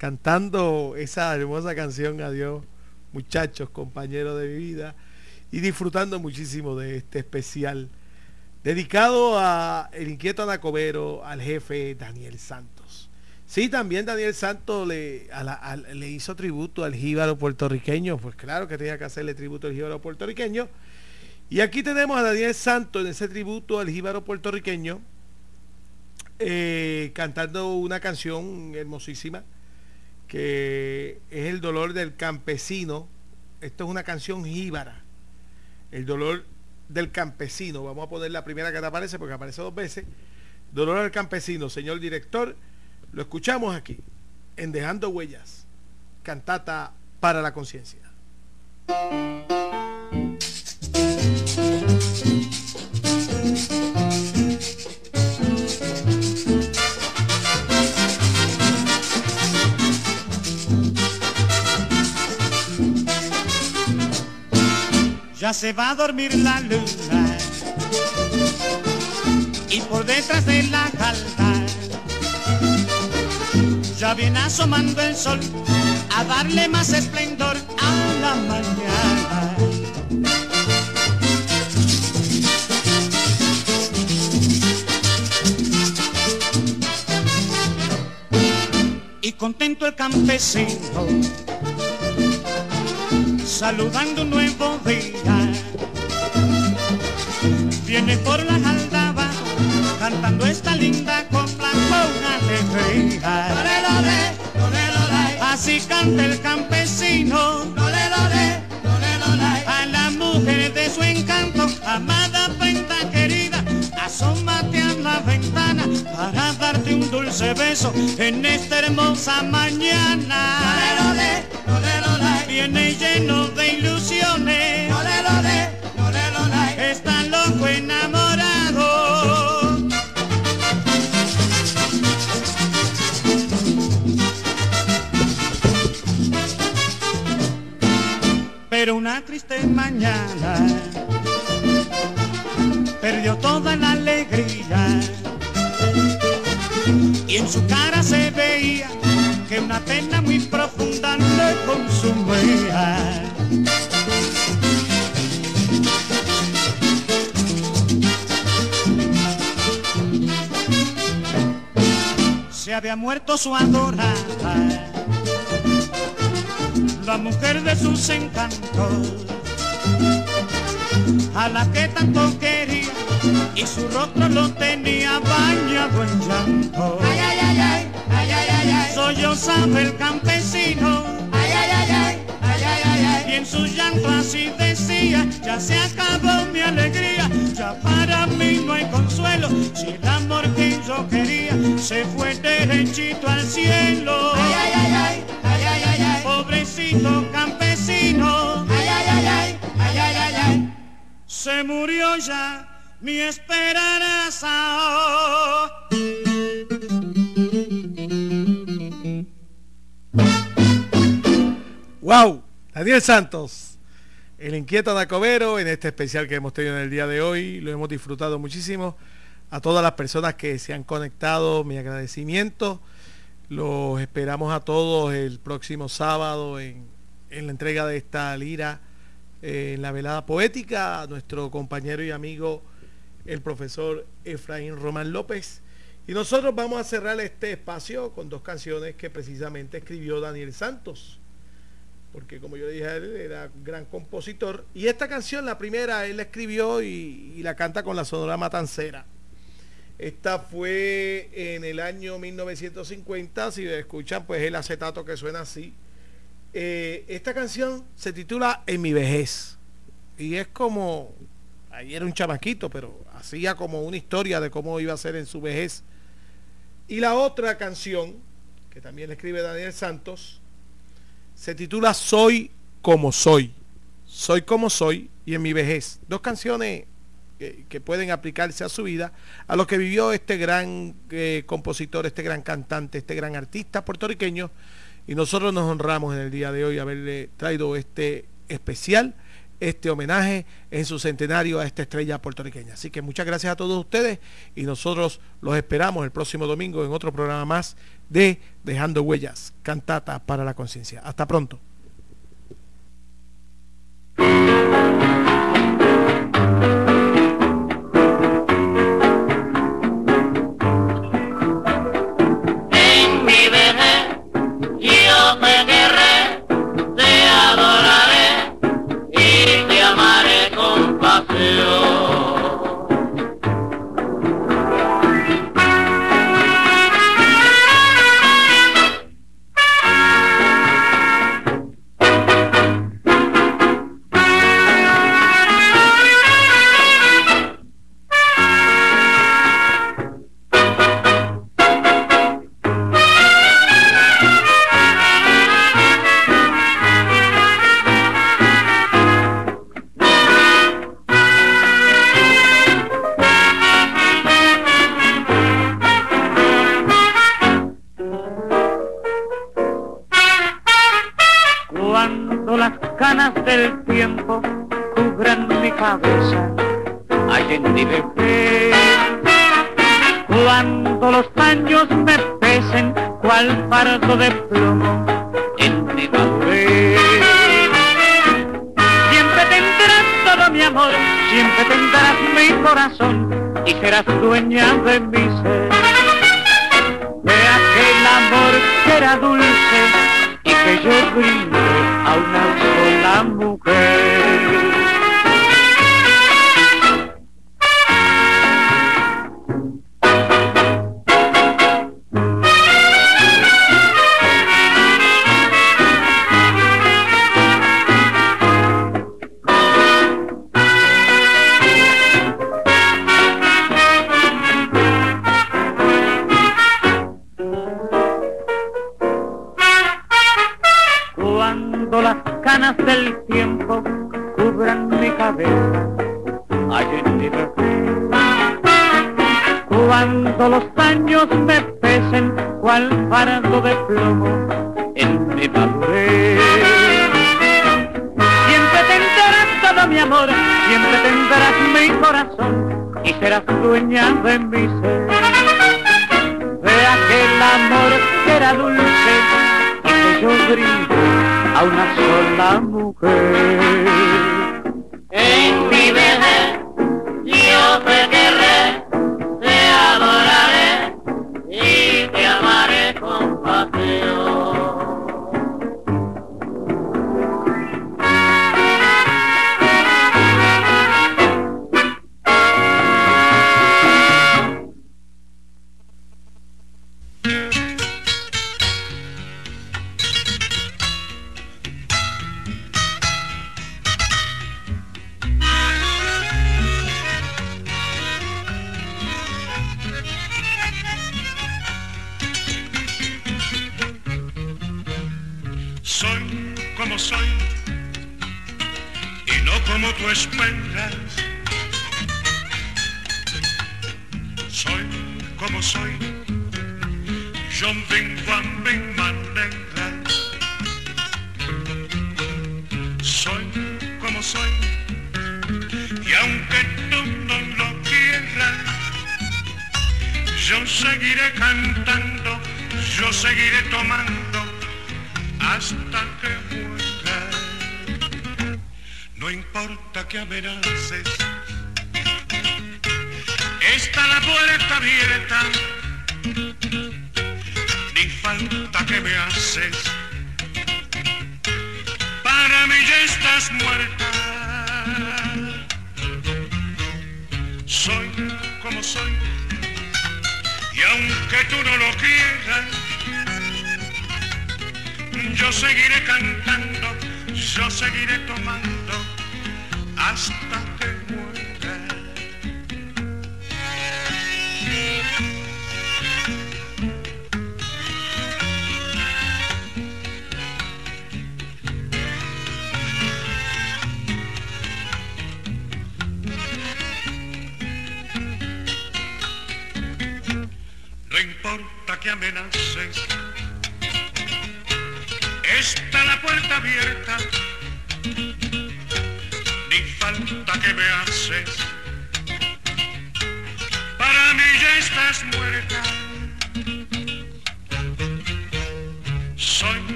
[SPEAKER 2] cantando esa hermosa canción Adiós, muchachos, compañeros de vida, y disfrutando muchísimo de este especial dedicado a el inquieto anacobero, al jefe Daniel Santos. Sí, también Daniel Santos le, hizo tributo al jíbaro puertorriqueño, pues claro que tenía que hacerle tributo al jíbaro puertorriqueño. Y aquí tenemos a Daniel Santos en ese tributo al jíbaro puertorriqueño, eh, cantando una canción hermosísima, que es El dolor del campesino. Esto es una canción jíbara. El dolor del campesino. Vamos a poner la primera que te aparece porque aparece dos veces. Dolor del campesino, señor director. Lo escuchamos aquí, en Dejando Huellas, cantata para la conciencia.
[SPEAKER 3] Ya se va a dormir la luna y por detrás de la calda ya viene asomando el sol a darle más esplendor a la mañana. Y contento el campesino, saludando un nuevo día, viene por la jaldaba cantando esta linda copla con alegría. Así canta el campesino, a la mujer de su encanto, amada prenda querida, asómate a la ventana para darte un dulce beso en esta hermosa mañana. Viene lleno de ilusiones, está loco enamorado. Pero una triste mañana perdió toda la alegría y en su cara se veía que una pena muy profunda le consumía. Se había muerto su adorada, la mujer de sus encantos, a la que tanto quería y su rostro lo tenía bañado en llanto. Ay, ay, ay, sabe el campesino. Ay, ay, ay, ay, ay, ay, ay, ay. Y en su llanto así decía, ya se acabó mi alegría, ya para mí no hay consuelo, si el amor que yo quería se fue derechito al cielo. Ay, ay, ay, ay, ay, ay, ay, ay. Pobrecito campesino. Ay, ay, ay, ay, ay, ay, ay, ay. Se murió ya mi esperanza.
[SPEAKER 2] ¡Wow! Daniel Santos, el inquieto Nacobero, en este especial que hemos tenido en el día de hoy. Lo hemos disfrutado muchísimo. A todas las personas que se han conectado, mi agradecimiento. Los esperamos a todos el próximo sábado en, en la entrega de esta lira eh, en la velada poética. A nuestro compañero y amigo, el profesor Efraín Román López. Y nosotros vamos a cerrar este espacio con dos canciones que precisamente escribió Daniel Santos porque como yo dije a él, era un gran compositor. Y esta canción, la primera, él la escribió y, y, la canta con la Sonora Matancera. Esta fue en el año 1950, si escuchan, pues el acetato que suena así. Eh, esta canción se titula En mi vejez. Y es como, ahí era un chamaquito, pero hacía como una historia de cómo iba a ser en su vejez. Y la otra canción, que también escribe Daniel Santos, se titula Soy como soy. Soy como soy y en mi vejez. Dos canciones que, que pueden aplicarse a su vida, a lo que vivió este gran eh, compositor, este gran cantante, este gran artista puertorriqueño. Y nosotros nos honramos en el día de hoy haberle traído este especial, este homenaje en su centenario a esta estrella puertorriqueña. Así que muchas gracias a todos ustedes y nosotros los esperamos el próximo domingo en otro programa más de Dejando Huellas, Cantata para la Conciencia. Hasta pronto.
[SPEAKER 8] Mi vejez. Cuando los años me pesen, cual fardo de plomo en mi madurez. Siempre tendrás todo mi amor, siempre tendrás mi corazón y serás dueña de mi ser. De aquel amor que era dulce y que yo brinde a una sola mujer. Cuando los años me pesen, cual fardo de plomo en mi madurez. Siempre tendrás todo mi amor, siempre tendrás mi corazón y serás dueña de mi ser. De aquel amor que era dulce y que yo brindo a una sola mujer.
[SPEAKER 3] En mi vejez yo te querré,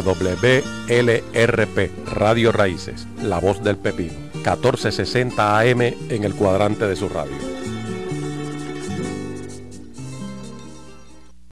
[SPEAKER 16] WLRP, Radio Raíces, La Voz del Pepino, 1460 AM en el cuadrante de su radio.